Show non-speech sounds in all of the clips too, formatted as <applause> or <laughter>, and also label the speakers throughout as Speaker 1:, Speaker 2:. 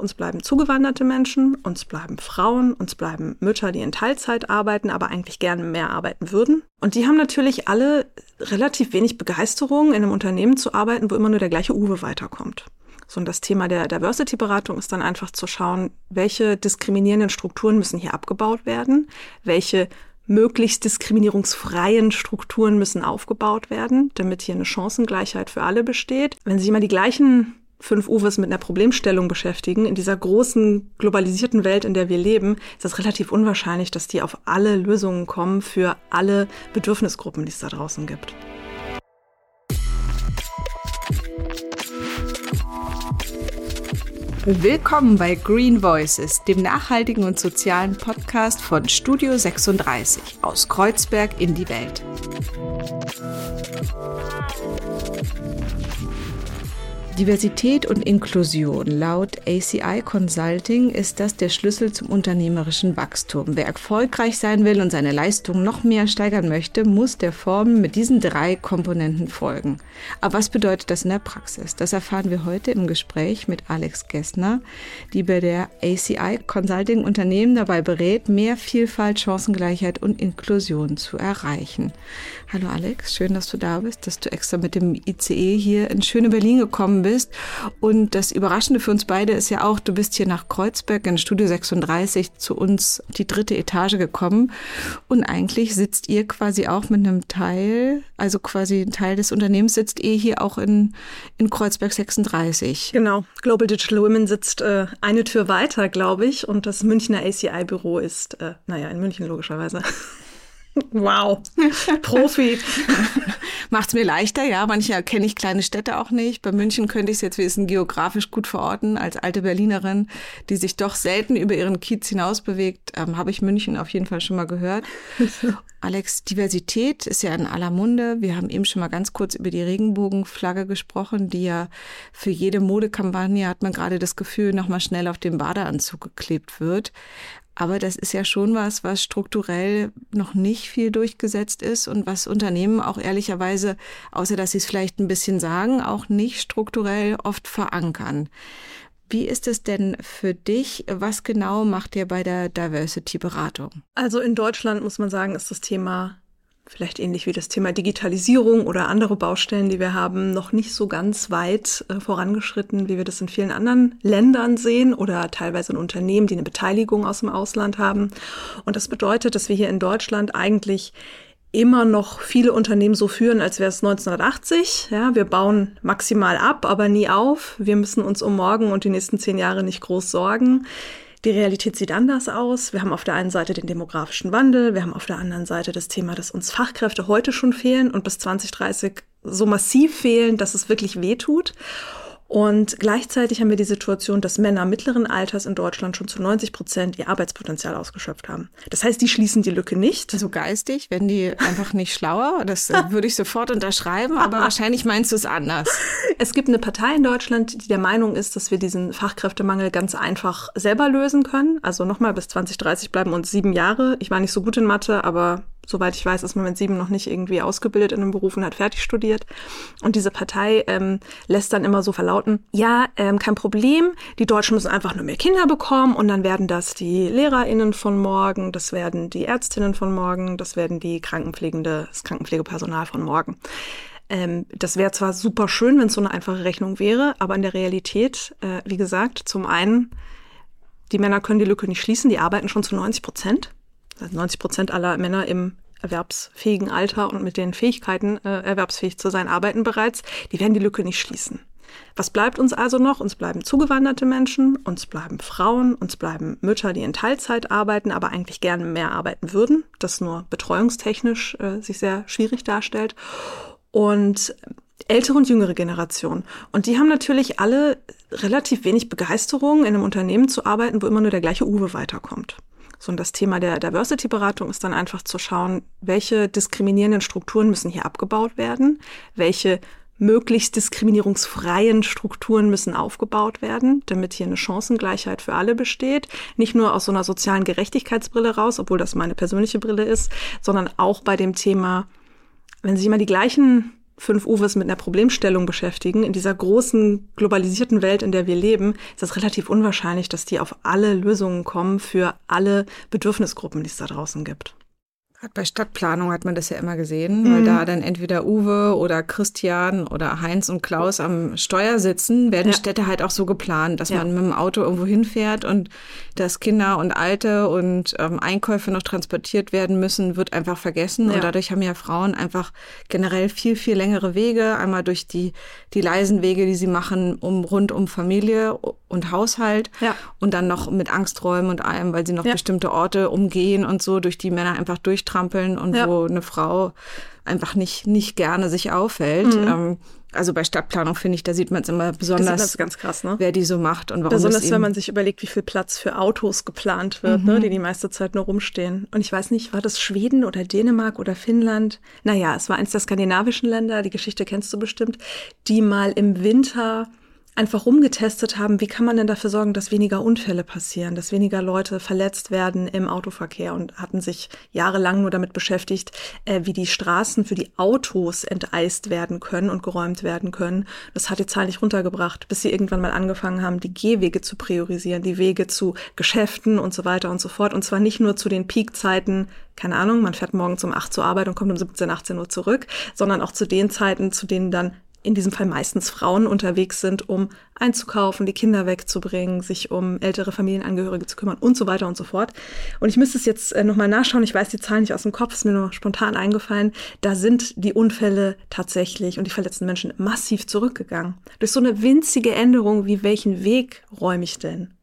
Speaker 1: uns bleiben zugewanderte Menschen, uns bleiben Frauen, uns bleiben Mütter, die in Teilzeit arbeiten, aber eigentlich gerne mehr arbeiten würden. Und die haben natürlich alle relativ wenig Begeisterung, in einem Unternehmen zu arbeiten, wo immer nur der gleiche Uwe weiterkommt. So, und das Thema der Diversity-Beratung ist dann einfach zu schauen, welche diskriminierenden Strukturen müssen hier abgebaut werden, welche möglichst diskriminierungsfreien Strukturen müssen aufgebaut werden, damit hier eine Chancengleichheit für alle besteht. Wenn sich immer die gleichen fünf Uwes mit einer Problemstellung beschäftigen, in dieser großen globalisierten Welt, in der wir leben, ist es relativ unwahrscheinlich, dass die auf alle Lösungen kommen für alle Bedürfnisgruppen, die es da draußen gibt.
Speaker 2: Willkommen bei Green Voices, dem nachhaltigen und sozialen Podcast von Studio 36 aus Kreuzberg in die Welt. Diversität und Inklusion. Laut ACI Consulting ist das der Schlüssel zum unternehmerischen Wachstum. Wer erfolgreich sein will und seine Leistung noch mehr steigern möchte, muss der Form mit diesen drei Komponenten folgen. Aber was bedeutet das in der Praxis? Das erfahren wir heute im Gespräch mit Alex Gessner, die bei der ACI Consulting Unternehmen dabei berät, mehr Vielfalt, Chancengleichheit und Inklusion zu erreichen. Hallo Alex, schön, dass du da bist, dass du extra mit dem ICE hier in schöne Berlin gekommen bist bist. Und das Überraschende für uns beide ist ja auch, du bist hier nach Kreuzberg in Studio 36 zu uns die dritte Etage gekommen. Und eigentlich sitzt ihr quasi auch mit einem Teil, also quasi ein Teil des Unternehmens sitzt ihr hier auch in, in Kreuzberg 36.
Speaker 1: Genau. Global Digital Women sitzt äh, eine Tür weiter, glaube ich. Und das Münchner ACI-Büro ist, äh, naja, in München logischerweise. <laughs> Wow, Profi. <laughs>
Speaker 2: Macht's mir leichter, ja. Manche kenne ich kleine Städte auch nicht. Bei München könnte ich es jetzt wissen, geografisch gut verorten. Als alte Berlinerin, die sich doch selten über ihren Kiez hinaus bewegt, ähm, habe ich München auf jeden Fall schon mal gehört. <laughs> Alex, Diversität ist ja in aller Munde. Wir haben eben schon mal ganz kurz über die Regenbogenflagge gesprochen, die ja für jede Modekampagne hat man gerade das Gefühl, nochmal schnell auf den Badeanzug geklebt wird. Aber das ist ja schon was, was strukturell noch nicht viel durchgesetzt ist und was Unternehmen auch ehrlicherweise, außer dass sie es vielleicht ein bisschen sagen, auch nicht strukturell oft verankern. Wie ist es denn für dich? Was genau macht ihr bei der Diversity-Beratung?
Speaker 1: Also in Deutschland muss man sagen, ist das Thema vielleicht ähnlich wie das Thema Digitalisierung oder andere Baustellen, die wir haben, noch nicht so ganz weit äh, vorangeschritten, wie wir das in vielen anderen Ländern sehen oder teilweise in Unternehmen, die eine Beteiligung aus dem Ausland haben. Und das bedeutet, dass wir hier in Deutschland eigentlich immer noch viele Unternehmen so führen, als wäre es 1980. Ja, wir bauen maximal ab, aber nie auf. Wir müssen uns um morgen und die nächsten zehn Jahre nicht groß sorgen. Die Realität sieht anders aus. Wir haben auf der einen Seite den demografischen Wandel, wir haben auf der anderen Seite das Thema, dass uns Fachkräfte heute schon fehlen und bis 2030 so massiv fehlen, dass es wirklich weh tut. Und gleichzeitig haben wir die Situation, dass Männer mittleren Alters in Deutschland schon zu 90 Prozent ihr Arbeitspotenzial ausgeschöpft haben. Das heißt, die schließen die Lücke nicht.
Speaker 2: Also geistig, wenn die einfach nicht schlauer, das <laughs> würde ich sofort unterschreiben, aber wahrscheinlich meinst du es anders.
Speaker 1: Es gibt eine Partei in Deutschland, die der Meinung ist, dass wir diesen Fachkräftemangel ganz einfach selber lösen können. Also nochmal, bis 2030 bleiben uns sieben Jahre. Ich war nicht so gut in Mathe, aber soweit ich weiß, ist man mit sieben noch nicht irgendwie ausgebildet in einem Beruf und hat fertig studiert. Und diese Partei ähm, lässt dann immer so verlauten, ja, ähm, kein Problem, die Deutschen müssen einfach nur mehr Kinder bekommen und dann werden das die LehrerInnen von morgen, das werden die Ärztinnen von morgen, das werden die Krankenpflegende, das Krankenpflegepersonal von morgen. Ähm, das wäre zwar super schön, wenn es so eine einfache Rechnung wäre, aber in der Realität, äh, wie gesagt, zum einen, die Männer können die Lücke nicht schließen, die arbeiten schon zu 90 Prozent. 90 Prozent aller Männer im erwerbsfähigen Alter und mit den Fähigkeiten, äh, erwerbsfähig zu sein, arbeiten bereits, die werden die Lücke nicht schließen. Was bleibt uns also noch? Uns bleiben zugewanderte Menschen, uns bleiben Frauen, uns bleiben Mütter, die in Teilzeit arbeiten, aber eigentlich gerne mehr arbeiten würden, das nur betreuungstechnisch äh, sich sehr schwierig darstellt. Und ältere und jüngere Generation. Und die haben natürlich alle relativ wenig Begeisterung, in einem Unternehmen zu arbeiten, wo immer nur der gleiche Uwe weiterkommt. So, und das Thema der Diversity-Beratung ist dann einfach zu schauen, welche diskriminierenden Strukturen müssen hier abgebaut werden, welche möglichst diskriminierungsfreien Strukturen müssen aufgebaut werden, damit hier eine Chancengleichheit für alle besteht. Nicht nur aus so einer sozialen Gerechtigkeitsbrille raus, obwohl das meine persönliche Brille ist, sondern auch bei dem Thema, wenn sich immer die gleichen fünf Uwes mit einer Problemstellung beschäftigen, in dieser großen globalisierten Welt, in der wir leben, ist es relativ unwahrscheinlich, dass die auf alle Lösungen kommen für alle Bedürfnisgruppen, die es da draußen gibt.
Speaker 2: Gerade bei Stadtplanung hat man das ja immer gesehen, mhm. weil da dann entweder Uwe oder Christian oder Heinz und Klaus am Steuer sitzen, werden ja. Städte halt auch so geplant, dass ja. man mit dem Auto irgendwo hinfährt und dass Kinder und Alte und ähm, Einkäufe noch transportiert werden müssen, wird einfach vergessen. Ja. Und dadurch haben ja Frauen einfach generell viel, viel längere Wege, einmal durch die, die leisen Wege, die sie machen, um rund um Familie und Haushalt ja. und dann noch mit Angsträumen und allem, weil sie noch bestimmte Orte umgehen und so, durch die Männer einfach durch trampeln und ja. wo eine Frau einfach nicht, nicht gerne sich aufhält. Mhm. Ähm, also bei Stadtplanung finde ich, da sieht man es immer besonders,
Speaker 1: das ganz krass, ne?
Speaker 2: wer die so macht und warum.
Speaker 1: Besonders wenn man sich überlegt, wie viel Platz für Autos geplant wird, ne, mhm. ne, die die meiste Zeit nur rumstehen. Und ich weiß nicht, war das Schweden oder Dänemark oder Finnland? Naja, es war eins der skandinavischen Länder, die Geschichte kennst du bestimmt, die mal im Winter einfach rumgetestet haben, wie kann man denn dafür sorgen, dass weniger Unfälle passieren, dass weniger Leute verletzt werden im Autoverkehr und hatten sich jahrelang nur damit beschäftigt, äh, wie die Straßen für die Autos enteist werden können und geräumt werden können. Das hat die Zahl nicht runtergebracht, bis sie irgendwann mal angefangen haben, die Gehwege zu priorisieren, die Wege zu Geschäften und so weiter und so fort. Und zwar nicht nur zu den Peakzeiten keine Ahnung, man fährt morgens um 8 zur Arbeit und kommt um 17, 18 Uhr zurück, sondern auch zu den Zeiten, zu denen dann in diesem Fall meistens Frauen unterwegs sind, um einzukaufen, die Kinder wegzubringen, sich um ältere Familienangehörige zu kümmern und so weiter und so fort. Und ich müsste es jetzt äh, nochmal nachschauen, ich weiß die Zahlen nicht aus dem Kopf, ist mir nur spontan eingefallen. Da sind die Unfälle tatsächlich und die verletzten Menschen massiv zurückgegangen. Durch so eine winzige Änderung, wie welchen Weg räume ich denn?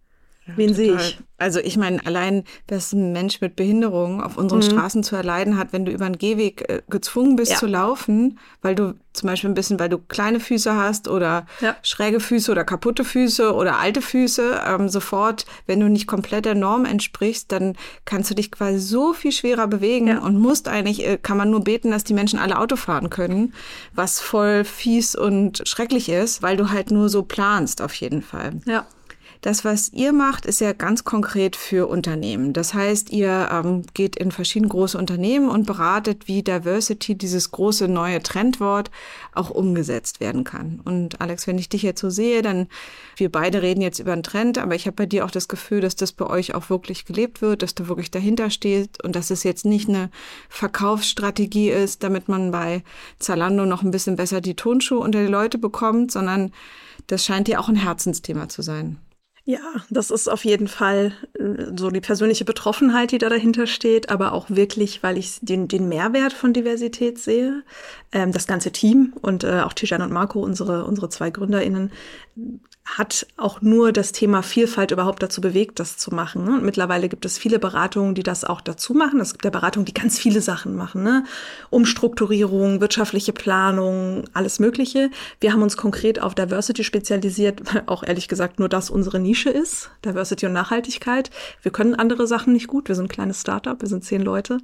Speaker 1: Wen sehe ich?
Speaker 2: Also ich meine, allein, dass ein Mensch mit Behinderung auf unseren mhm. Straßen zu erleiden hat, wenn du über einen Gehweg äh, gezwungen bist ja. zu laufen, weil du zum Beispiel ein bisschen, weil du kleine Füße hast oder ja. schräge Füße oder kaputte Füße oder alte Füße, ähm, sofort, wenn du nicht komplett der Norm entsprichst, dann kannst du dich quasi so viel schwerer bewegen ja. und musst eigentlich, äh, kann man nur beten, dass die Menschen alle Auto fahren können, was voll fies und schrecklich ist, weil du halt nur so planst auf jeden Fall.
Speaker 1: Ja.
Speaker 2: Das, was ihr macht, ist ja ganz konkret für Unternehmen. Das heißt, ihr ähm, geht in verschiedene große Unternehmen und beratet, wie Diversity, dieses große neue Trendwort, auch umgesetzt werden kann. Und Alex, wenn ich dich jetzt so sehe, dann wir beide reden jetzt über einen Trend, aber ich habe bei dir auch das Gefühl, dass das bei euch auch wirklich gelebt wird, dass du wirklich dahinter stehst und dass es jetzt nicht eine Verkaufsstrategie ist, damit man bei Zalando noch ein bisschen besser die Tonschuhe unter die Leute bekommt, sondern das scheint dir auch ein Herzensthema zu sein.
Speaker 1: Ja, das ist auf jeden Fall äh, so die persönliche Betroffenheit, die da dahinter steht, aber auch wirklich, weil ich den, den Mehrwert von Diversität sehe. Ähm, das ganze Team und äh, auch Tijan und Marco, unsere, unsere zwei GründerInnen, hat auch nur das Thema Vielfalt überhaupt dazu bewegt, das zu machen. Ne? Und mittlerweile gibt es viele Beratungen, die das auch dazu machen. Es gibt ja Beratungen, die ganz viele Sachen machen. Ne? Umstrukturierung, wirtschaftliche Planung, alles Mögliche. Wir haben uns konkret auf Diversity spezialisiert, weil <laughs> auch ehrlich gesagt nur das unsere Nische ist. Diversity und Nachhaltigkeit. Wir können andere Sachen nicht gut. Wir sind ein kleines Startup, wir sind zehn Leute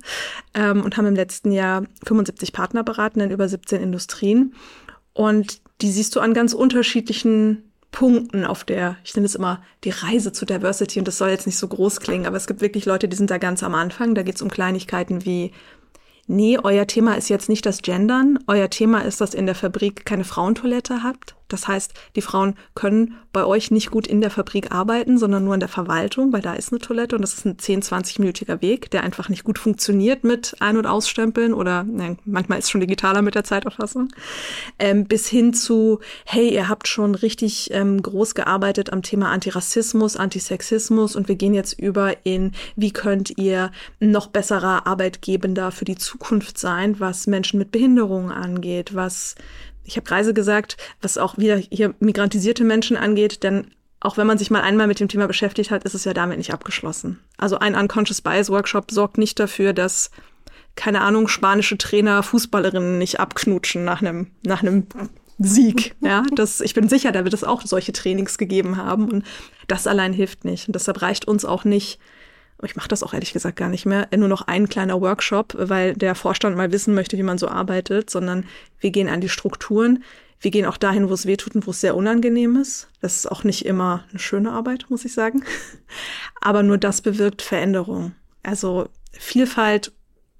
Speaker 1: ähm, und haben im letzten Jahr 75 Partner beraten in über 17 Industrien. Und die siehst du an ganz unterschiedlichen Punkten auf der, ich nenne es immer die Reise zu Diversity und das soll jetzt nicht so groß klingen, aber es gibt wirklich Leute, die sind da ganz am Anfang. Da geht es um Kleinigkeiten wie, nee, euer Thema ist jetzt nicht das Gendern, euer Thema ist, dass ihr in der Fabrik keine Frauentoilette habt. Das heißt, die Frauen können bei euch nicht gut in der Fabrik arbeiten, sondern nur in der Verwaltung, weil da ist eine Toilette und das ist ein 10, 20-minütiger Weg, der einfach nicht gut funktioniert mit Ein- und Ausstempeln oder ne, manchmal ist schon digitaler mit der Zeiterfassung. Ähm, bis hin zu, hey, ihr habt schon richtig ähm, groß gearbeitet am Thema Antirassismus, Antisexismus und wir gehen jetzt über in, wie könnt ihr noch besserer Arbeitgebender für die Zukunft sein, was Menschen mit Behinderungen angeht, was ich habe Reise gesagt, was auch wieder hier migrantisierte Menschen angeht, denn auch wenn man sich mal einmal mit dem Thema beschäftigt hat, ist es ja damit nicht abgeschlossen. Also ein Unconscious Bias Workshop sorgt nicht dafür, dass keine Ahnung, spanische Trainer Fußballerinnen nicht abknutschen nach einem nach einem Sieg. <laughs> Ja, das, ich bin sicher, da wird es auch solche Trainings gegeben haben und das allein hilft nicht. Und deshalb reicht uns auch nicht, ich mache das auch ehrlich gesagt gar nicht mehr, nur noch ein kleiner Workshop, weil der Vorstand mal wissen möchte, wie man so arbeitet, sondern wir gehen an die Strukturen. Wir gehen auch dahin, wo es weh tut und wo es sehr unangenehm ist. Das ist auch nicht immer eine schöne Arbeit, muss ich sagen. <laughs> Aber nur das bewirkt Veränderung. Also Vielfalt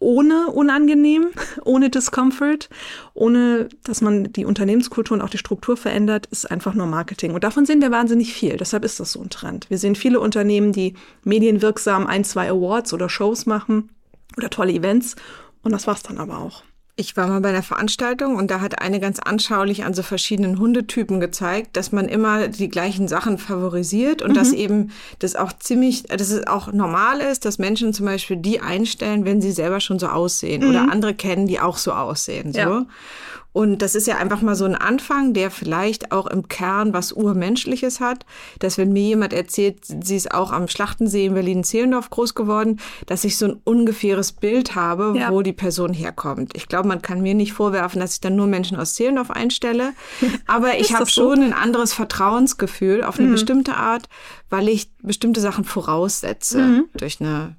Speaker 1: ohne unangenehm, <laughs> ohne Discomfort, ohne dass man die Unternehmenskultur und auch die Struktur verändert, ist einfach nur Marketing. Und davon sehen wir wahnsinnig viel. Deshalb ist das so ein Trend. Wir sehen viele Unternehmen, die medienwirksam ein, zwei Awards oder Shows machen oder tolle Events. Und das war's dann aber auch.
Speaker 2: Ich war mal bei einer Veranstaltung und da hat eine ganz anschaulich an so verschiedenen Hundetypen gezeigt, dass man immer die gleichen Sachen favorisiert und mhm. dass eben das auch ziemlich, dass es auch normal ist, dass Menschen zum Beispiel die einstellen, wenn sie selber schon so aussehen mhm. oder andere kennen, die auch so aussehen. So. Ja. Und das ist ja einfach mal so ein Anfang, der vielleicht auch im Kern was Urmenschliches hat. Dass wenn mir jemand erzählt, sie ist auch am Schlachtensee in Berlin-Zehlendorf groß geworden, dass ich so ein ungefähres Bild habe, ja. wo die Person herkommt. Ich glaube, man kann mir nicht vorwerfen, dass ich dann nur Menschen aus Zehlendorf einstelle. <laughs> Aber ich habe so? schon ein anderes Vertrauensgefühl auf eine mhm. bestimmte Art, weil ich bestimmte Sachen voraussetze mhm. durch eine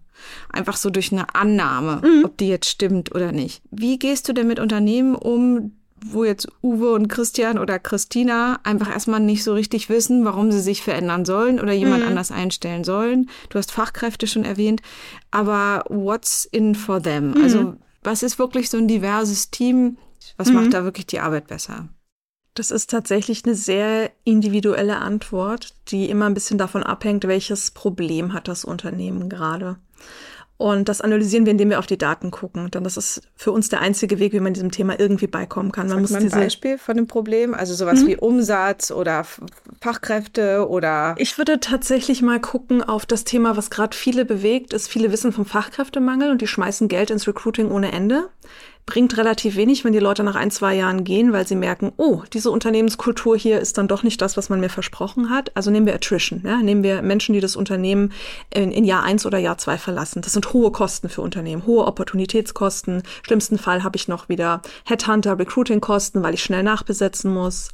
Speaker 2: einfach so durch eine Annahme, mhm. ob die jetzt stimmt oder nicht. Wie gehst du denn mit Unternehmen um, wo jetzt Uwe und Christian oder Christina einfach erstmal nicht so richtig wissen, warum sie sich verändern sollen oder jemand mhm. anders einstellen sollen. Du hast Fachkräfte schon erwähnt, aber what's in for them? Mhm. Also was ist wirklich so ein diverses Team? Was mhm. macht da wirklich die Arbeit besser?
Speaker 1: Das ist tatsächlich eine sehr individuelle Antwort, die immer ein bisschen davon abhängt, welches Problem hat das Unternehmen gerade. Und das analysieren wir, indem wir auf die Daten gucken. Denn das ist für uns der einzige Weg, wie man diesem Thema irgendwie beikommen kann.
Speaker 2: Man Sag muss mal ein Beispiel von dem Problem, also sowas mhm. wie Umsatz oder Fachkräfte oder.
Speaker 1: Ich würde tatsächlich mal gucken auf das Thema, was gerade viele bewegt, ist viele wissen vom Fachkräftemangel und die schmeißen Geld ins Recruiting ohne Ende bringt relativ wenig, wenn die Leute nach ein, zwei Jahren gehen, weil sie merken, oh, diese Unternehmenskultur hier ist dann doch nicht das, was man mir versprochen hat. Also nehmen wir Attrition, ja? nehmen wir Menschen, die das Unternehmen in, in Jahr eins oder Jahr zwei verlassen. Das sind hohe Kosten für Unternehmen, hohe Opportunitätskosten. Schlimmsten Fall habe ich noch wieder Headhunter, Recruiting-Kosten, weil ich schnell nachbesetzen muss.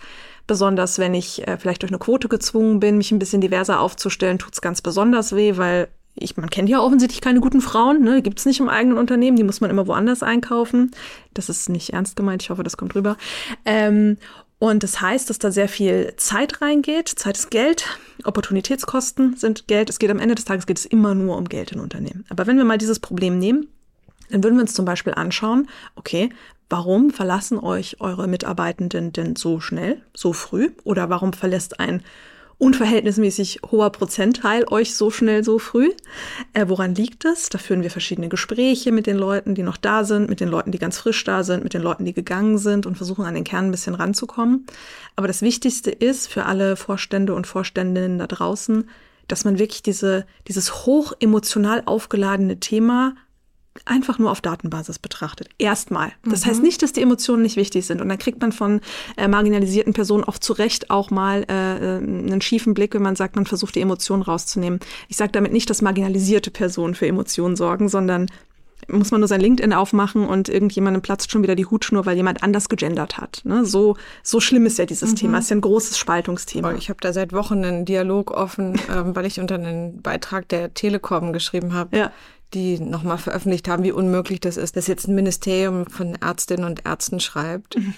Speaker 1: Besonders wenn ich äh, vielleicht durch eine Quote gezwungen bin, mich ein bisschen diverser aufzustellen, tut's ganz besonders weh, weil ich, man kennt ja offensichtlich keine guten Frauen, ne? Gibt es nicht im eigenen Unternehmen, die muss man immer woanders einkaufen. Das ist nicht ernst gemeint, ich hoffe, das kommt rüber. Ähm, und das heißt, dass da sehr viel Zeit reingeht. Zeit ist Geld, Opportunitätskosten sind Geld. Es geht am Ende des Tages geht es immer nur um Geld in Unternehmen. Aber wenn wir mal dieses Problem nehmen, dann würden wir uns zum Beispiel anschauen, okay, warum verlassen euch eure Mitarbeitenden denn so schnell, so früh? Oder warum verlässt ein unverhältnismäßig hoher Prozentteil euch so schnell so früh. Äh, woran liegt es? Da führen wir verschiedene Gespräche mit den Leuten, die noch da sind, mit den Leuten, die ganz frisch da sind, mit den Leuten, die gegangen sind und versuchen an den Kern ein bisschen ranzukommen. Aber das Wichtigste ist für alle Vorstände und Vorständinnen da draußen, dass man wirklich diese, dieses hoch emotional aufgeladene Thema einfach nur auf Datenbasis betrachtet. Erstmal. Das mhm. heißt nicht, dass die Emotionen nicht wichtig sind. Und dann kriegt man von äh, marginalisierten Personen oft zu Recht auch mal äh, äh, einen schiefen Blick, wenn man sagt, man versucht die Emotionen rauszunehmen. Ich sage damit nicht, dass marginalisierte Personen für Emotionen sorgen, sondern muss man nur sein LinkedIn aufmachen und irgendjemandem platzt schon wieder die Hutschnur, weil jemand anders gegendert hat. Ne? So, so schlimm ist ja dieses mhm. Thema. Es ist ja ein großes Spaltungsthema.
Speaker 2: Ich habe da seit Wochen einen Dialog offen, <laughs> ähm, weil ich unter einen Beitrag der Telekom geschrieben habe. Ja die nochmal veröffentlicht haben, wie unmöglich das ist, dass jetzt ein Ministerium von Ärztinnen und Ärzten schreibt. Mhm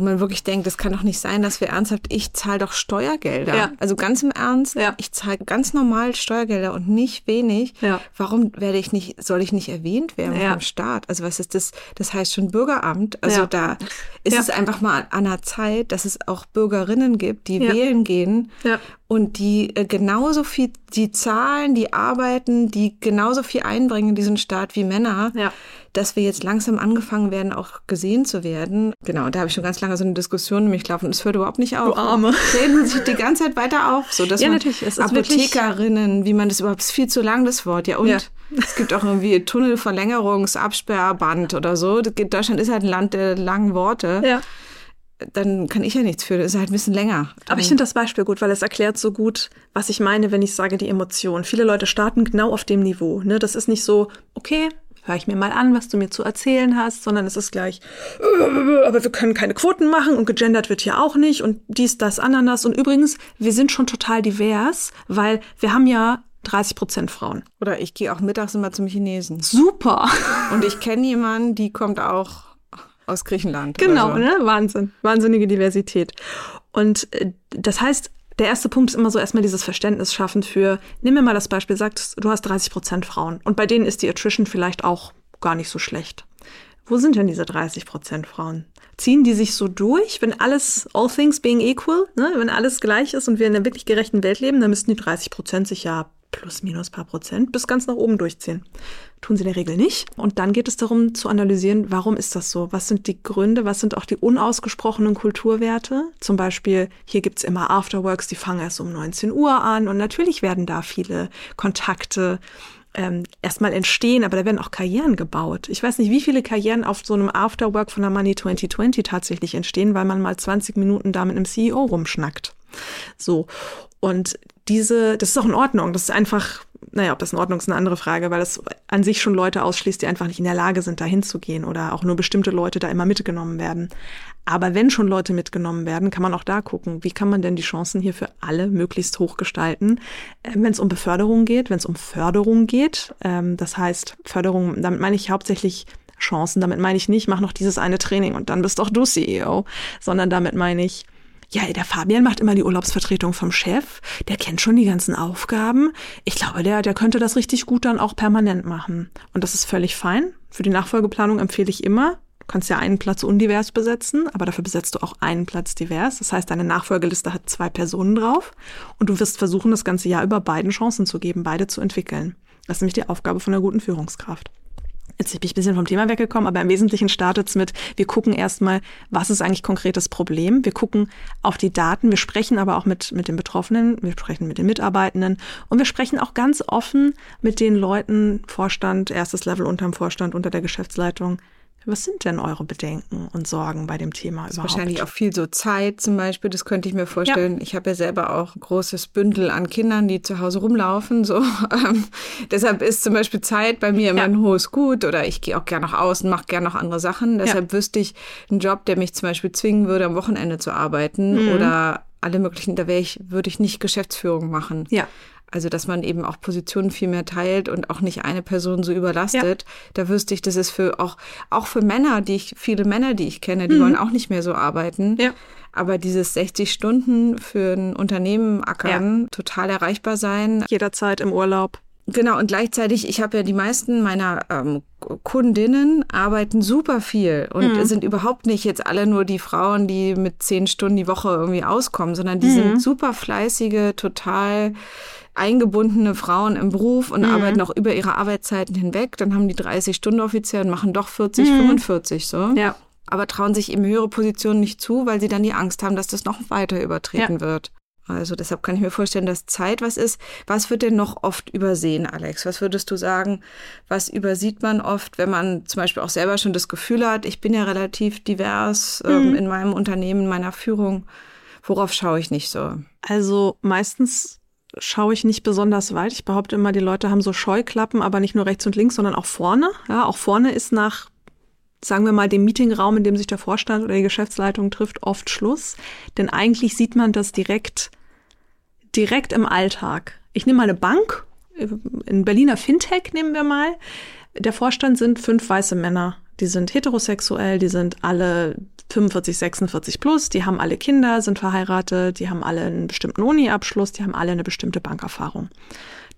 Speaker 2: wo man wirklich denkt, das kann doch nicht sein, dass wir ernsthaft, ich zahle doch Steuergelder. Ja. Also ganz im Ernst, ja. ich zahle ganz normal Steuergelder und nicht wenig. Ja. Warum werde ich nicht, soll ich nicht erwähnt werden vom Staat? Also was ist das? Das heißt schon Bürgeramt. Also da ist es einfach mal an der Zeit, dass es auch Bürgerinnen gibt, die wählen gehen und die äh, genauso viel, die zahlen, die arbeiten, die genauso viel einbringen in diesen Staat wie Männer. Ja dass wir jetzt langsam angefangen werden, auch gesehen zu werden. Genau, da habe ich schon ganz lange so eine Diskussion nämlich laufen es hört überhaupt nicht auf.
Speaker 1: Du Arme. <laughs>
Speaker 2: Reden sich die ganze Zeit weiter auf, so dass
Speaker 1: ja,
Speaker 2: man
Speaker 1: natürlich. Es
Speaker 2: Apothekerinnen, wie man das überhaupt, ist viel zu lang, das Wort. Ja, und ja. es gibt auch irgendwie Tunnelverlängerungs-, Absperrband oder so. Deutschland ist halt ein Land der langen Worte. Ja dann kann ich ja nichts für. Das ist halt ein bisschen länger.
Speaker 1: Aber ich finde das Beispiel gut, weil es erklärt so gut, was ich meine, wenn ich sage die Emotion. Viele Leute starten genau auf dem Niveau. Ne? Das ist nicht so, okay, höre ich mir mal an, was du mir zu erzählen hast, sondern es ist gleich, aber wir können keine Quoten machen und gegendert wird hier auch nicht und dies, das, Ananas. Und übrigens, wir sind schon total divers, weil wir haben ja 30 Prozent Frauen.
Speaker 2: Oder ich gehe auch mittags immer zum Chinesen.
Speaker 1: Super.
Speaker 2: Und ich kenne jemanden, die kommt auch aus Griechenland.
Speaker 1: Genau, so. ne? Wahnsinn. Wahnsinnige Diversität. Und äh, das heißt, der erste Punkt ist immer so erstmal dieses Verständnis schaffen für, nimm mir mal das Beispiel, sagst, du hast 30 Prozent Frauen und bei denen ist die Attrition vielleicht auch gar nicht so schlecht. Wo sind denn diese 30 Prozent Frauen? Ziehen die sich so durch, wenn alles, all things being equal, ne, wenn alles gleich ist und wir in einer wirklich gerechten Welt leben, dann müssten die 30 Prozent sich ja plus minus paar Prozent bis ganz nach oben durchziehen. Tun sie in der Regel nicht. Und dann geht es darum zu analysieren, warum ist das so? Was sind die Gründe? Was sind auch die unausgesprochenen Kulturwerte? Zum Beispiel, hier gibt's immer Afterworks, die fangen erst um 19 Uhr an. Und natürlich werden da viele Kontakte ähm, erstmal entstehen, aber da werden auch Karrieren gebaut. Ich weiß nicht, wie viele Karrieren auf so einem Afterwork von der Money 2020 tatsächlich entstehen, weil man mal 20 Minuten da mit einem CEO rumschnackt. So. Und diese, das ist auch in Ordnung. Das ist einfach, naja, ob das in Ordnung ist, eine andere Frage, weil das an sich schon Leute ausschließt, die einfach nicht in der Lage sind, da hinzugehen oder auch nur bestimmte Leute da immer mitgenommen werden. Aber wenn schon Leute mitgenommen werden, kann man auch da gucken, wie kann man denn die Chancen hier für alle möglichst hoch gestalten, äh, wenn es um Beförderung geht, wenn es um Förderung geht. Ähm, das heißt, Förderung, damit meine ich hauptsächlich Chancen, damit meine ich nicht, mach noch dieses eine Training und dann bist doch du CEO, sondern damit meine ich, ja, der Fabian macht immer die Urlaubsvertretung vom Chef, der kennt schon die ganzen Aufgaben. Ich glaube, der, der könnte das richtig gut dann auch permanent machen. Und das ist völlig fein. Für die Nachfolgeplanung empfehle ich immer, du kannst ja einen Platz undivers besetzen, aber dafür besetzt du auch einen Platz divers. Das heißt, deine Nachfolgeliste hat zwei Personen drauf und du wirst versuchen, das ganze Jahr über beiden Chancen zu geben, beide zu entwickeln. Das ist nämlich die Aufgabe von einer guten Führungskraft. Jetzt bin ich ein bisschen vom Thema weggekommen, aber im Wesentlichen startet es mit, wir gucken erstmal, was ist eigentlich konkretes Problem. Wir gucken auf die Daten, wir sprechen aber auch mit, mit den Betroffenen, wir sprechen mit den Mitarbeitenden und wir sprechen auch ganz offen mit den Leuten, Vorstand, erstes Level unterm Vorstand, unter der Geschäftsleitung, was sind denn eure Bedenken und Sorgen bei dem Thema
Speaker 2: das
Speaker 1: überhaupt?
Speaker 2: Wahrscheinlich auch viel so Zeit zum Beispiel, das könnte ich mir vorstellen. Ja. Ich habe ja selber auch ein großes Bündel an Kindern, die zu Hause rumlaufen. So. <laughs> Ähm, deshalb ist zum Beispiel Zeit bei mir immer ja. ein hohes Gut oder ich gehe auch gerne nach außen, mache gerne noch andere Sachen. Deshalb ja. wüsste ich einen Job, der mich zum Beispiel zwingen würde, am Wochenende zu arbeiten mhm. oder alle möglichen, da wäre ich, würde ich nicht Geschäftsführung machen.
Speaker 1: Ja.
Speaker 2: Also, dass man eben auch Positionen viel mehr teilt und auch nicht eine Person so überlastet. Ja. Da wüsste ich, das ist für auch, auch für Männer, die ich, viele Männer, die ich kenne, die mhm. wollen auch nicht mehr so arbeiten.
Speaker 1: Ja.
Speaker 2: Aber dieses 60 Stunden für ein Unternehmen ackern, ja. total erreichbar sein.
Speaker 1: Jederzeit im Urlaub.
Speaker 2: Genau, und gleichzeitig, ich habe ja die meisten meiner ähm, Kundinnen arbeiten super viel und mhm. sind überhaupt nicht jetzt alle nur die Frauen, die mit zehn Stunden die Woche irgendwie auskommen, sondern die mhm. sind super fleißige, total eingebundene Frauen im Beruf und mhm. arbeiten auch über ihre Arbeitszeiten hinweg. Dann haben die 30 Stunden offiziell und machen doch 40, mhm. 45 so.
Speaker 1: Ja.
Speaker 2: Aber trauen sich eben höhere Positionen nicht zu, weil sie dann die Angst haben, dass das noch weiter übertreten ja. wird. Also deshalb kann ich mir vorstellen, dass Zeit was ist. Was wird denn noch oft übersehen, Alex? Was würdest du sagen, was übersieht man oft, wenn man zum Beispiel auch selber schon das Gefühl hat, ich bin ja relativ divers ähm, mhm. in meinem Unternehmen, in meiner Führung. Worauf schaue ich nicht so?
Speaker 1: Also meistens schaue ich nicht besonders weit. Ich behaupte immer, die Leute haben so Scheuklappen, aber nicht nur rechts und links, sondern auch vorne. Ja, auch vorne ist nach, sagen wir mal, dem Meetingraum, in dem sich der Vorstand oder die Geschäftsleitung trifft, oft Schluss. Denn eigentlich sieht man das direkt, direkt im Alltag. Ich nehme mal eine Bank, in Berliner Fintech nehmen wir mal. Der Vorstand sind fünf weiße Männer. Die sind heterosexuell, die sind alle 45, 46 plus, die haben alle Kinder, sind verheiratet, die haben alle einen bestimmten Uni-Abschluss, die haben alle eine bestimmte Bankerfahrung.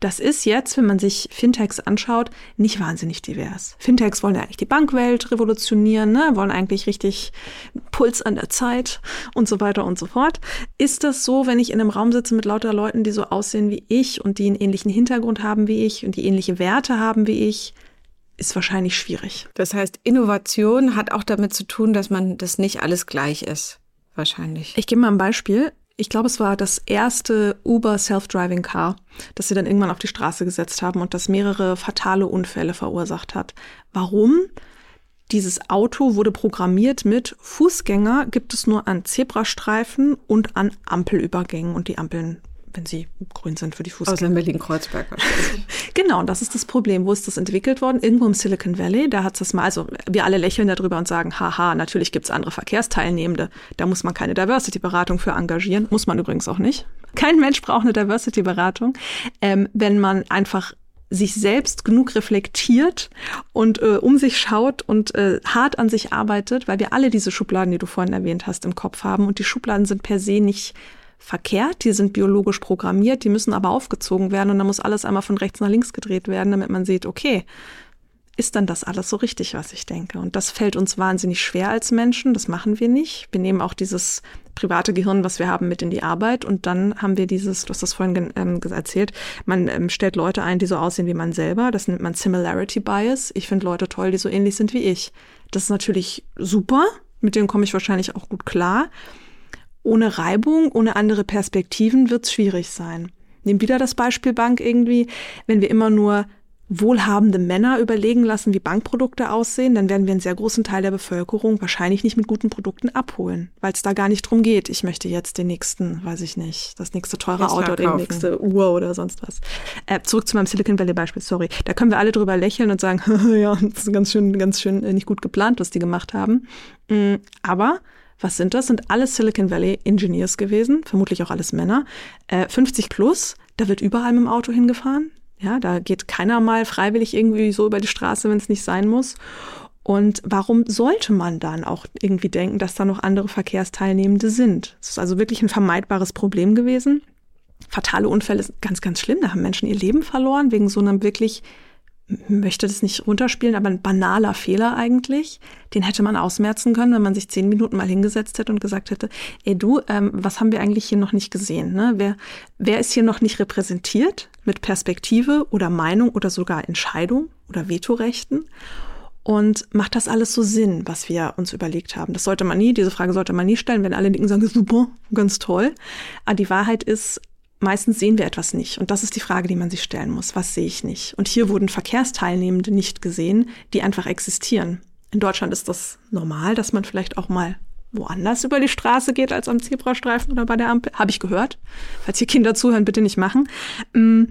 Speaker 1: Das ist jetzt, wenn man sich Fintechs anschaut, nicht wahnsinnig divers. Fintechs wollen ja eigentlich die Bankwelt revolutionieren, ne? wollen eigentlich richtig Puls an der Zeit und so weiter und so fort. Ist das so, wenn ich in einem Raum sitze mit lauter Leuten, die so aussehen wie ich und die einen ähnlichen Hintergrund haben wie ich und die ähnliche Werte haben wie ich? ist wahrscheinlich schwierig.
Speaker 2: Das heißt, Innovation hat auch damit zu tun, dass man das nicht alles gleich ist. Wahrscheinlich.
Speaker 1: Ich gebe mal ein Beispiel. Ich glaube, es war das erste Uber Self-Driving Car, das sie dann irgendwann auf die Straße gesetzt haben und das mehrere fatale Unfälle verursacht hat. Warum? Dieses Auto wurde programmiert mit Fußgänger gibt es nur an Zebrastreifen und an Ampelübergängen und die Ampeln wenn sie grün sind für die Fußgänger.
Speaker 2: Außer in Berlin-Kreuzberg
Speaker 1: wahrscheinlich. <laughs> genau, und das ist das Problem. Wo ist das entwickelt worden? Irgendwo im Silicon Valley. Da hat es das mal, also wir alle lächeln darüber und sagen, haha, natürlich gibt es andere Verkehrsteilnehmende. Da muss man keine Diversity-Beratung für engagieren. Muss man übrigens auch nicht. Kein Mensch braucht eine Diversity-Beratung. Ähm, wenn man einfach sich selbst genug reflektiert und äh, um sich schaut und äh, hart an sich arbeitet, weil wir alle diese Schubladen, die du vorhin erwähnt hast, im Kopf haben. Und die Schubladen sind per se nicht verkehrt, die sind biologisch programmiert, die müssen aber aufgezogen werden und dann muss alles einmal von rechts nach links gedreht werden, damit man sieht, okay, ist dann das alles so richtig, was ich denke? Und das fällt uns wahnsinnig schwer als Menschen. Das machen wir nicht. Wir nehmen auch dieses private Gehirn, was wir haben, mit in die Arbeit. Und dann haben wir dieses, du hast das vorhin ähm, erzählt, man ähm, stellt Leute ein, die so aussehen wie man selber. Das nennt man Similarity Bias. Ich finde Leute toll, die so ähnlich sind wie ich. Das ist natürlich super. Mit denen komme ich wahrscheinlich auch gut klar. Ohne Reibung, ohne andere Perspektiven wird es schwierig sein. Nehmen wieder das Beispiel Bank irgendwie. Wenn wir immer nur wohlhabende Männer überlegen lassen, wie Bankprodukte aussehen, dann werden wir einen sehr großen Teil der Bevölkerung wahrscheinlich nicht mit guten Produkten abholen, weil es da gar nicht drum geht. Ich möchte jetzt den nächsten, weiß ich nicht, das nächste teure Auto oder die nächste Uhr oder sonst was. Äh, zurück zu meinem Silicon Valley Beispiel, sorry. Da können wir alle drüber lächeln und sagen, <laughs> ja, das ist ganz schön, ganz schön äh, nicht gut geplant, was die gemacht haben. Mm, aber was sind das? Sind alles Silicon Valley Engineers gewesen, vermutlich auch alles Männer. Äh, 50 plus, da wird überall mit dem Auto hingefahren. Ja, da geht keiner mal freiwillig irgendwie so über die Straße, wenn es nicht sein muss. Und warum sollte man dann auch irgendwie denken, dass da noch andere Verkehrsteilnehmende sind? Das ist also wirklich ein vermeidbares Problem gewesen. Fatale Unfälle sind ganz, ganz schlimm. Da haben Menschen ihr Leben verloren wegen so einem wirklich möchte das nicht runterspielen, aber ein banaler Fehler eigentlich. Den hätte man ausmerzen können, wenn man sich zehn Minuten mal hingesetzt hätte und gesagt hätte, ey du, ähm, was haben wir eigentlich hier noch nicht gesehen? Ne? Wer, wer ist hier noch nicht repräsentiert mit Perspektive oder Meinung oder sogar Entscheidung oder Vetorechten? Und macht das alles so Sinn, was wir uns überlegt haben? Das sollte man nie, diese Frage sollte man nie stellen, wenn alle nicken sagen, super, ganz toll. Aber die Wahrheit ist, meistens sehen wir etwas nicht. Und das ist die Frage, die man sich stellen muss. Was sehe ich nicht? Und hier wurden Verkehrsteilnehmende nicht gesehen, die einfach existieren. In Deutschland ist das normal, dass man vielleicht auch mal woanders über die Straße geht als am Zebrastreifen oder bei der Ampel. Habe ich gehört. Falls hier Kinder zuhören, bitte nicht machen. Mm,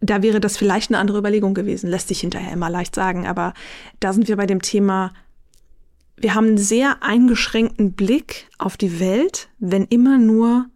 Speaker 1: da wäre das vielleicht eine andere Überlegung gewesen. Lässt sich hinterher immer leicht sagen. Aber da sind wir bei dem Thema, wir haben einen sehr eingeschränkten Blick auf die Welt, wenn immer nur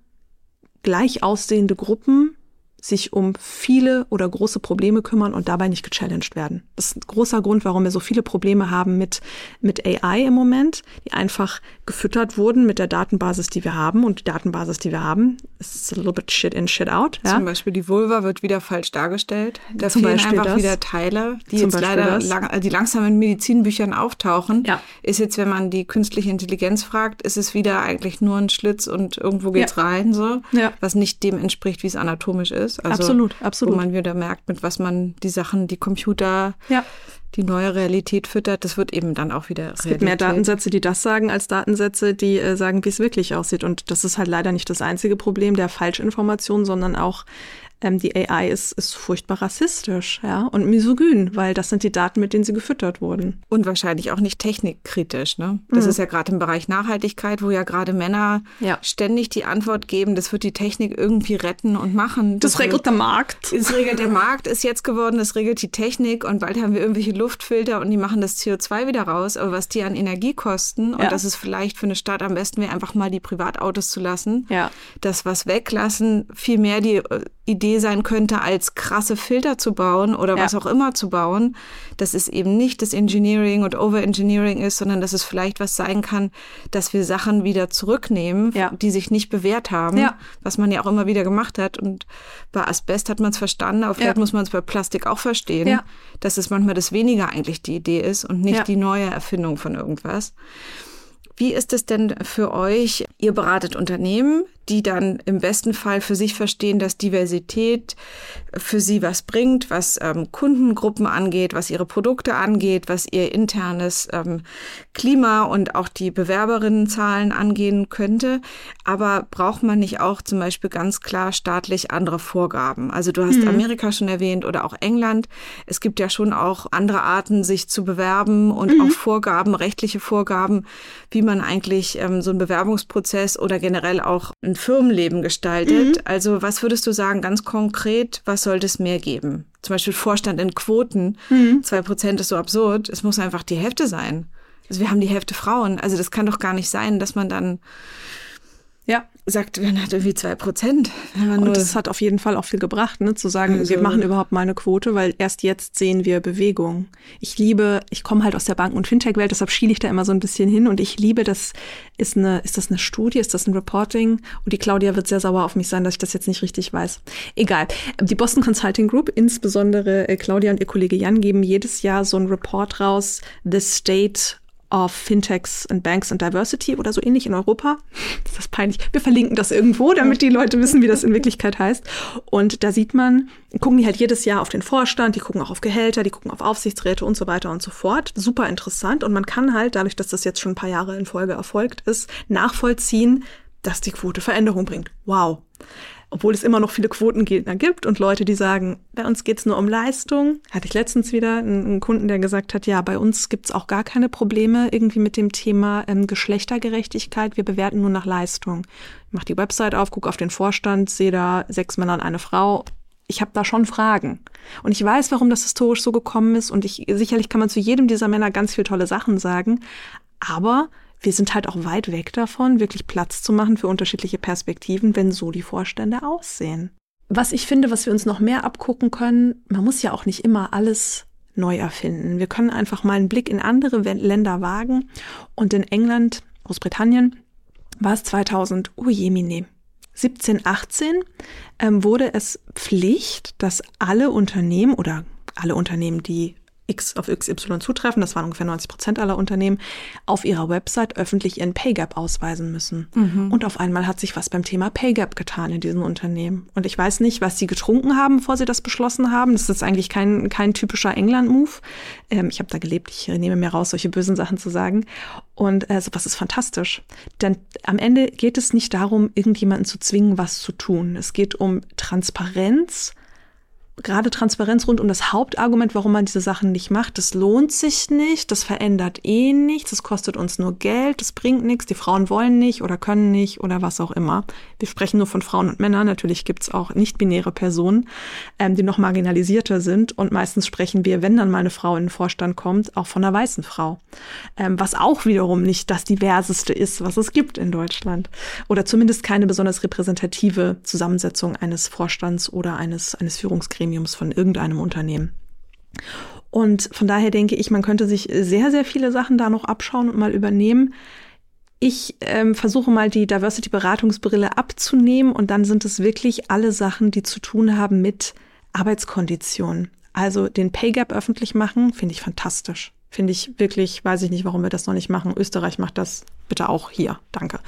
Speaker 1: gleich aussehende Gruppen sich um viele oder große Probleme kümmern und dabei nicht gechallenged werden. Das ist ein großer Grund, warum wir so viele Probleme haben mit, mit AI im Moment, die einfach gefüttert wurden mit der Datenbasis, die wir haben. Und die Datenbasis, die wir haben, ist a little bit shit in, shit out.
Speaker 2: Ja? Zum Beispiel die Vulva wird wieder falsch dargestellt. Da Zum fehlen Beispiel einfach das. wieder Teile, die Zum jetzt Beispiel leider lang, die langsam in Medizinbüchern auftauchen. Ja. Ist jetzt, wenn man die künstliche Intelligenz fragt, ist es wieder eigentlich nur ein Schlitz und irgendwo geht's ja. rein, so, was nicht dem entspricht, wie es anatomisch ist ist.
Speaker 1: Also, absolut, absolut.
Speaker 2: Wo man wieder merkt, mit was man die Sachen, die Computer, ja. die neue Realität füttert, das wird eben dann auch wieder
Speaker 1: Realität. Es gibt mehr Datensätze, die das sagen, als Datensätze, die äh, sagen, wie es wirklich aussieht. Und das ist halt leider nicht das einzige Problem der Falschinformation, sondern auch ähm, die AI ist, ist furchtbar rassistisch ja, und misogyn, weil das sind die Daten, mit denen sie gefüttert wurden.
Speaker 2: Und wahrscheinlich auch nicht technikkritisch. Ne? Das mhm. ist ja gerade im Bereich Nachhaltigkeit, wo ja gerade Männer ja. ständig die Antwort geben, das wird die Technik irgendwie retten und machen.
Speaker 1: Das, das regelt der Markt.
Speaker 2: Das regelt der Markt, ist jetzt geworden, das regelt die Technik und bald haben wir irgendwelche Luftfilter und die machen das CO2 wieder raus. Aber was die an Energie kosten, und das ist vielleicht für eine Stadt am besten wäre, einfach mal die Privatautos zu lassen, ja. das was weglassen, viel mehr die äh, Idee sein könnte, als krasse Filter zu bauen oder ja. was auch immer zu bauen, dass es eben nicht das Engineering und Overengineering ist, sondern dass es vielleicht was sein kann, dass wir Sachen wieder zurücknehmen, ja. die sich nicht bewährt haben, ja. was man ja auch immer wieder gemacht hat. Und bei Asbest hat man es verstanden, aber vielleicht muss man es bei Plastik auch verstehen, dass es manchmal das weniger eigentlich die Idee ist und nicht die neue Erfindung von irgendwas. Wie ist es denn für euch? Ihr beratet Unternehmen, die dann im besten Fall für sich verstehen, dass Diversität für sie was bringt, was ähm, Kundengruppen angeht, was ihre Produkte angeht, was ihr internes ähm, Klima und auch die Bewerberinnenzahlen angehen könnte. Aber braucht man nicht auch zum Beispiel ganz klar staatlich andere Vorgaben? Also du hast mhm. Amerika schon erwähnt oder auch England. Es gibt ja schon auch andere Arten, sich zu bewerben und mhm. auch Vorgaben, rechtliche Vorgaben, wie man eigentlich ähm, so einen Bewerbungsprozess oder generell auch ein Firmenleben gestaltet. Mhm. Also was würdest du sagen, ganz konkret, was sollte es mehr geben? Zum Beispiel Vorstand in Quoten. Mhm. Zwei Prozent ist so absurd. Es muss einfach die Hälfte sein. Also wir haben die Hälfte Frauen. Also das kann doch gar nicht sein, dass man dann
Speaker 1: Ja.
Speaker 2: Sagt, man hat irgendwie zwei Prozent.
Speaker 1: Und das hat auf jeden Fall auch viel gebracht, ne, zu sagen, also, wir machen überhaupt mal eine Quote, weil erst jetzt sehen wir Bewegung. Ich liebe, ich komme halt aus der Banken- und Fintech-Welt, deshalb schiele ich da immer so ein bisschen hin und ich liebe, das ist eine, ist das eine Studie, ist das ein Reporting? Und die Claudia wird sehr sauer auf mich sein, dass ich das jetzt nicht richtig weiß. Egal. Die Boston Consulting Group, insbesondere äh, Claudia und ihr Kollege Jan, geben jedes Jahr so ein Report raus, The State of Fintechs and Banks and Diversity oder so ähnlich in Europa. <laughs> Das ist peinlich. Wir verlinken das irgendwo, damit die Leute wissen, wie das in Wirklichkeit heißt. Und da sieht man, gucken die halt jedes Jahr auf den Vorstand, die gucken auch auf Gehälter, die gucken auf Aufsichtsräte und so weiter und so fort. Super interessant. Und man kann halt, dadurch, dass das jetzt schon ein paar Jahre in Folge erfolgt ist, nachvollziehen, dass die Quote Veränderung bringt. Wow obwohl es immer noch viele Quotengegner gibt und Leute, die sagen, bei uns geht's nur um Leistung. Hatte ich letztens wieder einen, Kunden, der gesagt hat, ja, bei uns gibt's auch gar keine Probleme irgendwie mit dem Thema ähm, Geschlechtergerechtigkeit. Wir bewerten nur nach Leistung. Ich mache die Website auf, gucke auf den Vorstand, sehe da sechs Männer und eine Frau. Ich habe da schon Fragen. Und ich weiß, warum das historisch so gekommen ist. Und ich, sicherlich kann man zu jedem dieser Männer ganz viele tolle Sachen sagen. Aber wir sind halt auch weit weg davon, wirklich Platz zu machen für unterschiedliche Perspektiven, wenn so die Vorstände aussehen. Was ich finde, was wir uns noch mehr abgucken können, man muss ja auch nicht immer alles neu erfinden. Wir können einfach mal einen Blick in andere Länder wagen. Und in England, Großbritannien, war es 2000, oh jemine, 17, 18 ähm, wurde es Pflicht, dass alle Unternehmen oder alle Unternehmen, die X auf XY zutreffen, das waren ungefähr 90 Prozent aller Unternehmen, auf ihrer Website öffentlich ihren Pay Gap ausweisen müssen. Mhm. Und auf einmal hat sich was beim Thema Pay Gap getan in diesen Unternehmen. Und ich weiß nicht, was sie getrunken haben, bevor sie das beschlossen haben. Das ist eigentlich kein, kein typischer England-Move. Ähm, ich habe da gelebt, ich nehme mir raus, solche bösen Sachen zu sagen. Und äh, sowas ist fantastisch. Denn am Ende geht es nicht darum, irgendjemanden zu zwingen, was zu tun. Es geht um Transparenz gerade Transparenz rund um das Hauptargument, warum man diese Sachen nicht macht. Das lohnt sich nicht, das verändert eh nichts, das kostet uns nur Geld, das bringt nichts, die Frauen wollen nicht oder können nicht oder was auch immer. Wir sprechen nur von Frauen und Männern, natürlich gibt's auch nicht-binäre Personen, ähm, die noch marginalisierter sind und meistens sprechen wir, wenn dann mal eine Frau in den Vorstand kommt, auch von einer weißen Frau. Ähm, was auch wiederum nicht das diverseste ist, was es gibt in Deutschland. Oder zumindest keine besonders repräsentative Zusammensetzung eines Vorstands oder eines, eines Führungsgremiums Gremiums von irgendeinem Unternehmen. Und von daher denke ich, man könnte sich sehr, sehr viele Sachen da noch abschauen und mal übernehmen. Ich ähm, versuche mal die Diversity-Beratungsbrille abzunehmen und dann sind es wirklich alle Sachen, die zu tun haben mit Arbeitskonditionen. Also den Pay Gap öffentlich machen, finde ich fantastisch. Finde ich wirklich, weiß ich nicht, warum wir das noch nicht machen. Österreich macht das bitte auch hier. Danke.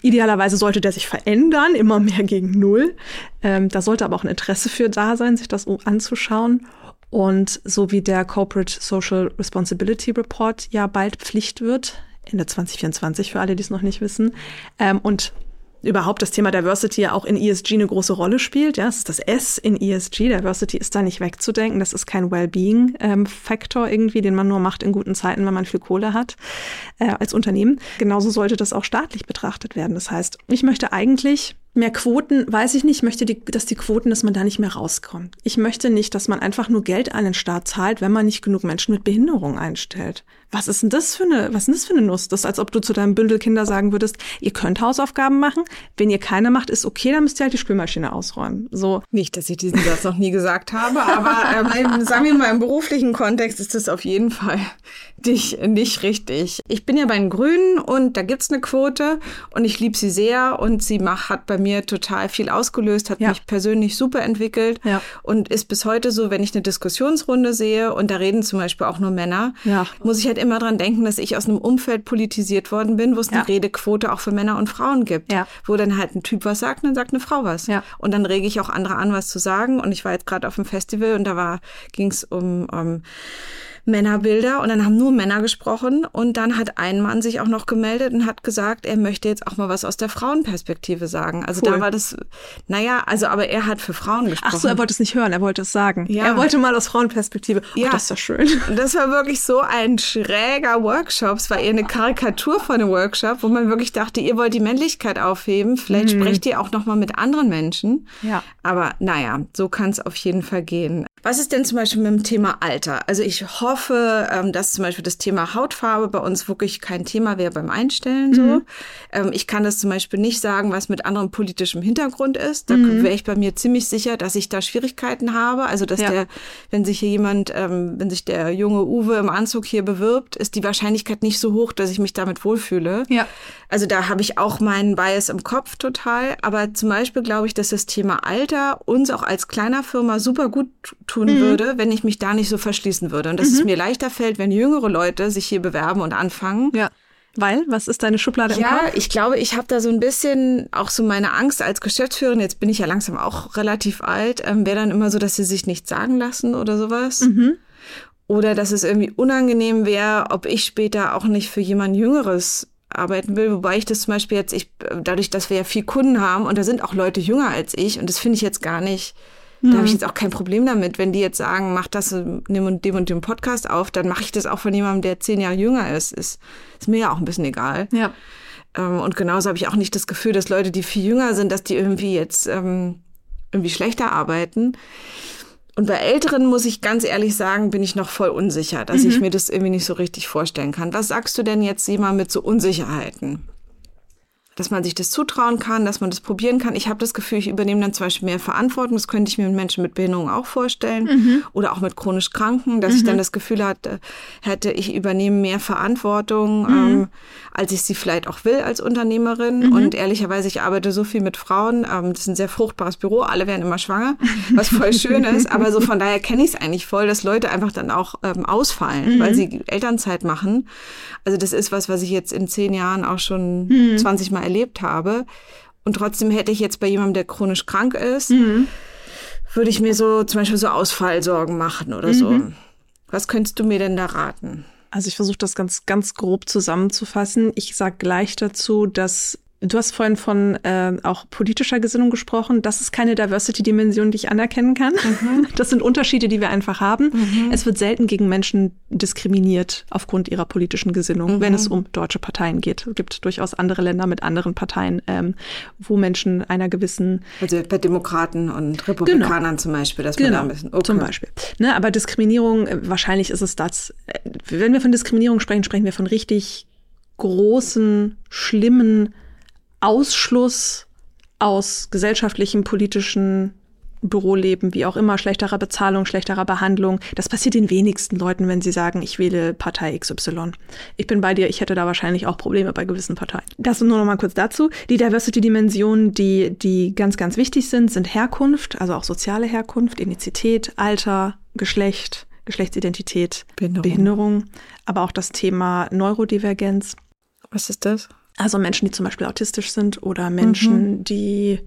Speaker 1: Idealerweise sollte der sich verändern, immer mehr gegen Null. Ähm, da sollte aber auch ein Interesse für da sein, sich das anzuschauen. Und so wie der Corporate Social Responsibility Report ja bald Pflicht wird, Ende 2024 für alle, die es noch nicht wissen, ähm, und überhaupt das Thema Diversity ja auch in ESG eine große Rolle spielt. Ja, es ist das S in ESG. Diversity ist da nicht wegzudenken. Das ist kein Wellbeing-Faktor ähm, irgendwie, den man nur macht in guten Zeiten, wenn man viel Kohle hat äh, als Unternehmen. Genauso sollte das auch staatlich betrachtet werden. Das heißt, ich möchte eigentlich Mehr Quoten, weiß ich nicht. Ich möchte, die, dass die Quoten, dass man da nicht mehr rauskommt. Ich möchte nicht, dass man einfach nur Geld an den Staat zahlt, wenn man nicht genug Menschen mit Behinderung einstellt. Was ist denn das für eine, was ist denn das für eine Nuss? Das ist, als ob du zu deinem Bündel Kinder sagen würdest, ihr könnt Hausaufgaben machen. Wenn ihr keine macht, ist okay, dann müsst ihr halt die Spülmaschine ausräumen. So.
Speaker 2: Nicht, dass ich diesen Satz noch nie gesagt habe, aber ähm, sagen wir mal im beruflichen Kontext ist das auf jeden Fall dich nicht richtig. Ich bin ja bei den Grünen und da gibt's eine Quote und ich liebe sie sehr und sie macht, hat bei mir total viel ausgelöst, hat ja. mich persönlich super entwickelt ja. und ist bis heute so, wenn ich eine Diskussionsrunde sehe und da reden zum Beispiel auch nur Männer, ja. muss ich halt immer dran denken, dass ich aus einem Umfeld politisiert worden bin, wo es eine Redequote auch für Männer und Frauen gibt, wo dann halt ein Typ was sagt und dann sagt eine Frau was. Und dann rege ich auch andere an, was zu sagen. Und ich war jetzt gerade auf dem Festival und da war ging es um, um Männerbilder und dann haben nur Männer gesprochen und dann hat ein Mann sich auch noch gemeldet und hat gesagt, er möchte jetzt auch mal was aus der Frauenperspektive sagen. Also cool. da war das, naja, also aber er hat für Frauen gesprochen.
Speaker 1: Ach so, er wollte es nicht hören, er wollte es sagen. Ja. Er wollte mal aus Frauenperspektive. Oh, ja, das ist doch schön. <laughs>
Speaker 2: Das war wirklich so ein schräger Workshop. Es war eher eine Karikatur von einem Workshop, wo man wirklich dachte, ihr wollt die Männlichkeit aufheben, vielleicht mhm. sprecht ihr auch noch mal mit anderen Menschen. Ja. Aber naja, so kann es auf jeden Fall gehen. Was ist denn zum Beispiel mit dem Thema Alter? Also ich hoffe, ähm, dass zum Beispiel das Thema Hautfarbe bei uns wirklich kein Thema wäre beim Einstellen. So,
Speaker 1: Mhm.
Speaker 2: ähm, ich kann das zum Beispiel nicht sagen, was mit anderem politischem Hintergrund ist. Da
Speaker 1: Mhm.
Speaker 2: wäre ich bei mir ziemlich sicher, dass ich da Schwierigkeiten habe. Also dass
Speaker 1: Ja.
Speaker 2: der, wenn sich hier jemand, ähm, wenn sich der junge Uwe im Anzug hier bewirbt, ist die Wahrscheinlichkeit nicht so hoch, dass ich mich damit wohlfühle.
Speaker 1: Ja.
Speaker 2: Also da habe ich auch meinen Bias im Kopf total. Aber zum Beispiel glaube ich, dass das Thema Alter uns auch als kleiner Firma super gut tun
Speaker 1: Mhm.
Speaker 2: würde, wenn ich mich da nicht so verschließen würde. Und dass es mir leichter fällt, wenn jüngere Leute sich hier bewerben und anfangen.
Speaker 1: Ja. Weil, was ist deine Schublade im
Speaker 2: Ja,
Speaker 1: Kopf?
Speaker 2: ich glaube, ich habe da so ein bisschen auch so meine Angst als Geschäftsführerin, jetzt bin ich ja langsam auch relativ alt, ähm, wäre dann immer so, dass sie sich nichts sagen lassen oder sowas.
Speaker 1: Mhm.
Speaker 2: Oder dass es irgendwie unangenehm wäre, ob ich später auch nicht für jemand Jüngeres arbeiten will. Wobei ich das zum Beispiel jetzt, ich, dadurch, dass wir ja viel Kunden haben und da sind auch Leute jünger als ich und das finde ich jetzt gar nicht, da habe ich jetzt auch kein Problem damit. Wenn die jetzt sagen, mach das, nimm und dem und dem Podcast auf, dann mache ich das auch von jemandem, der zehn Jahre jünger ist. Ist, ist mir ja auch ein bisschen egal.
Speaker 1: Ja.
Speaker 2: Ähm, und genauso habe ich auch nicht das Gefühl, dass Leute, die viel jünger sind, dass die irgendwie jetzt ähm, irgendwie schlechter arbeiten. Und bei Älteren muss ich ganz ehrlich sagen, bin ich noch voll unsicher, dass ich mir das irgendwie nicht so richtig vorstellen kann. Was sagst du denn jetzt jemand mit so Unsicherheiten? Dass man sich das zutrauen kann, dass man das probieren kann. Ich habe das Gefühl, ich übernehme dann zum Beispiel mehr Verantwortung. Das könnte ich mir mit Menschen mit Behinderung auch vorstellen. Oder auch mit chronisch Kranken, dass ich dann das Gefühl hatte, hätte, ich übernehme mehr Verantwortung, ähm, als ich sie vielleicht auch will als Unternehmerin. Und ehrlicherweise, ich arbeite so viel mit Frauen. Ähm, das ist ein sehr fruchtbares Büro. Alle werden immer schwanger, was voll <laughs> schön ist. Aber so von daher kenne ich es eigentlich voll, dass Leute einfach dann auch ähm, ausfallen, weil sie Elternzeit machen. Also das ist was, was ich jetzt in zehn Jahren auch schon 20 Mal erlebt habe. Und trotzdem hätte ich jetzt bei jemandem, der chronisch krank ist, würde ich mir so zum Beispiel so Ausfallsorgen machen oder so. Was könntest du mir denn da raten?
Speaker 1: Also ich versuche das ganz, ganz grob zusammenzufassen. Ich sage gleich dazu, dass du hast vorhin von äh, auch politischer Gesinnung gesprochen. Das ist keine Diversity-Dimension, die ich anerkennen kann. <laughs> Das sind Unterschiede, die wir einfach haben. Es wird selten gegen Menschen diskriminiert aufgrund ihrer politischen Gesinnung, wenn es um deutsche Parteien geht. Es gibt durchaus andere Länder mit anderen Parteien, ähm, wo Menschen einer gewissen
Speaker 2: Also bei Demokraten und Republikanern zum Beispiel, dass man da ein bisschen.
Speaker 1: Genau. Zum Beispiel. Ne, aber Diskriminierung, äh, wahrscheinlich ist es das. äh, Wenn wir von Diskriminierung sprechen, sprechen wir von richtig großen, schlimmen Ausschluss aus gesellschaftlichen, politischen Büroleben, wie auch immer, schlechterer Bezahlung, schlechterer Behandlung. Das passiert den wenigsten Leuten, wenn sie sagen, ich wähle Partei XY. Ich bin bei dir, ich hätte da wahrscheinlich auch Probleme bei gewissen Parteien. Das nur noch mal kurz dazu. Die Diversity-Dimensionen, die, die ganz, ganz wichtig sind, sind Herkunft, also auch soziale Herkunft, Ethnizität, Alter, Geschlecht, Geschlechtsidentität,
Speaker 2: Behinderung.
Speaker 1: Behinderung aber auch das Thema Neurodivergenz.
Speaker 2: Was ist das?
Speaker 1: Also Menschen, die zum Beispiel autistisch sind oder Menschen, die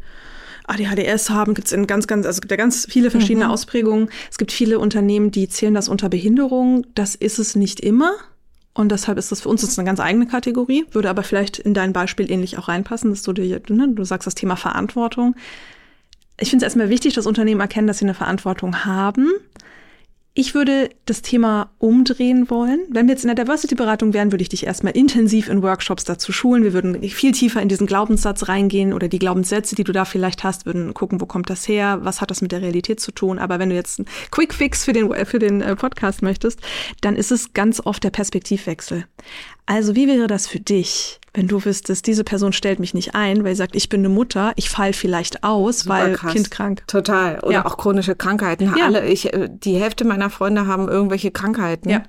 Speaker 1: ADHDS haben, gibt es in ganz, ganz, also es gibt ja ganz viele verschiedene Ausprägungen. Es gibt viele Unternehmen, die zählen das unter Behinderung. Das ist es nicht immer. Und deshalb ist das für uns jetzt eine ganz eigene Kategorie, würde aber vielleicht in dein Beispiel ähnlich auch reinpassen, dass du dir, ne, du sagst das Thema Verantwortung. Ich finde es erstmal wichtig, dass Unternehmen erkennen, dass sie eine Verantwortung haben. Ich würde das Thema umdrehen wollen. Wenn wir jetzt in der Diversity-Beratung wären, würde ich dich erstmal intensiv in Workshops dazu schulen. Wir würden viel tiefer in diesen Glaubenssatz reingehen oder die Glaubenssätze, die du da vielleicht hast, würden gucken, wo kommt das her, was hat das mit der Realität zu tun. Aber wenn du jetzt einen Quick Fix für den, für den äh, Podcast möchtest, dann ist es ganz oft der Perspektivwechsel. Also wie wäre das für dich, wenn du wüsstest, diese Person stellt mich nicht ein, weil sie sagt, ich bin eine Mutter, ich fall vielleicht aus, weil
Speaker 2: krass.
Speaker 1: Kind krank.
Speaker 2: Total. Oder
Speaker 1: Ja.
Speaker 2: auch chronische Krankheiten.
Speaker 1: Ja.
Speaker 2: Alle, ich, äh, die Hälfte meiner Freunde haben irgendwelche Krankheiten.
Speaker 1: Ja.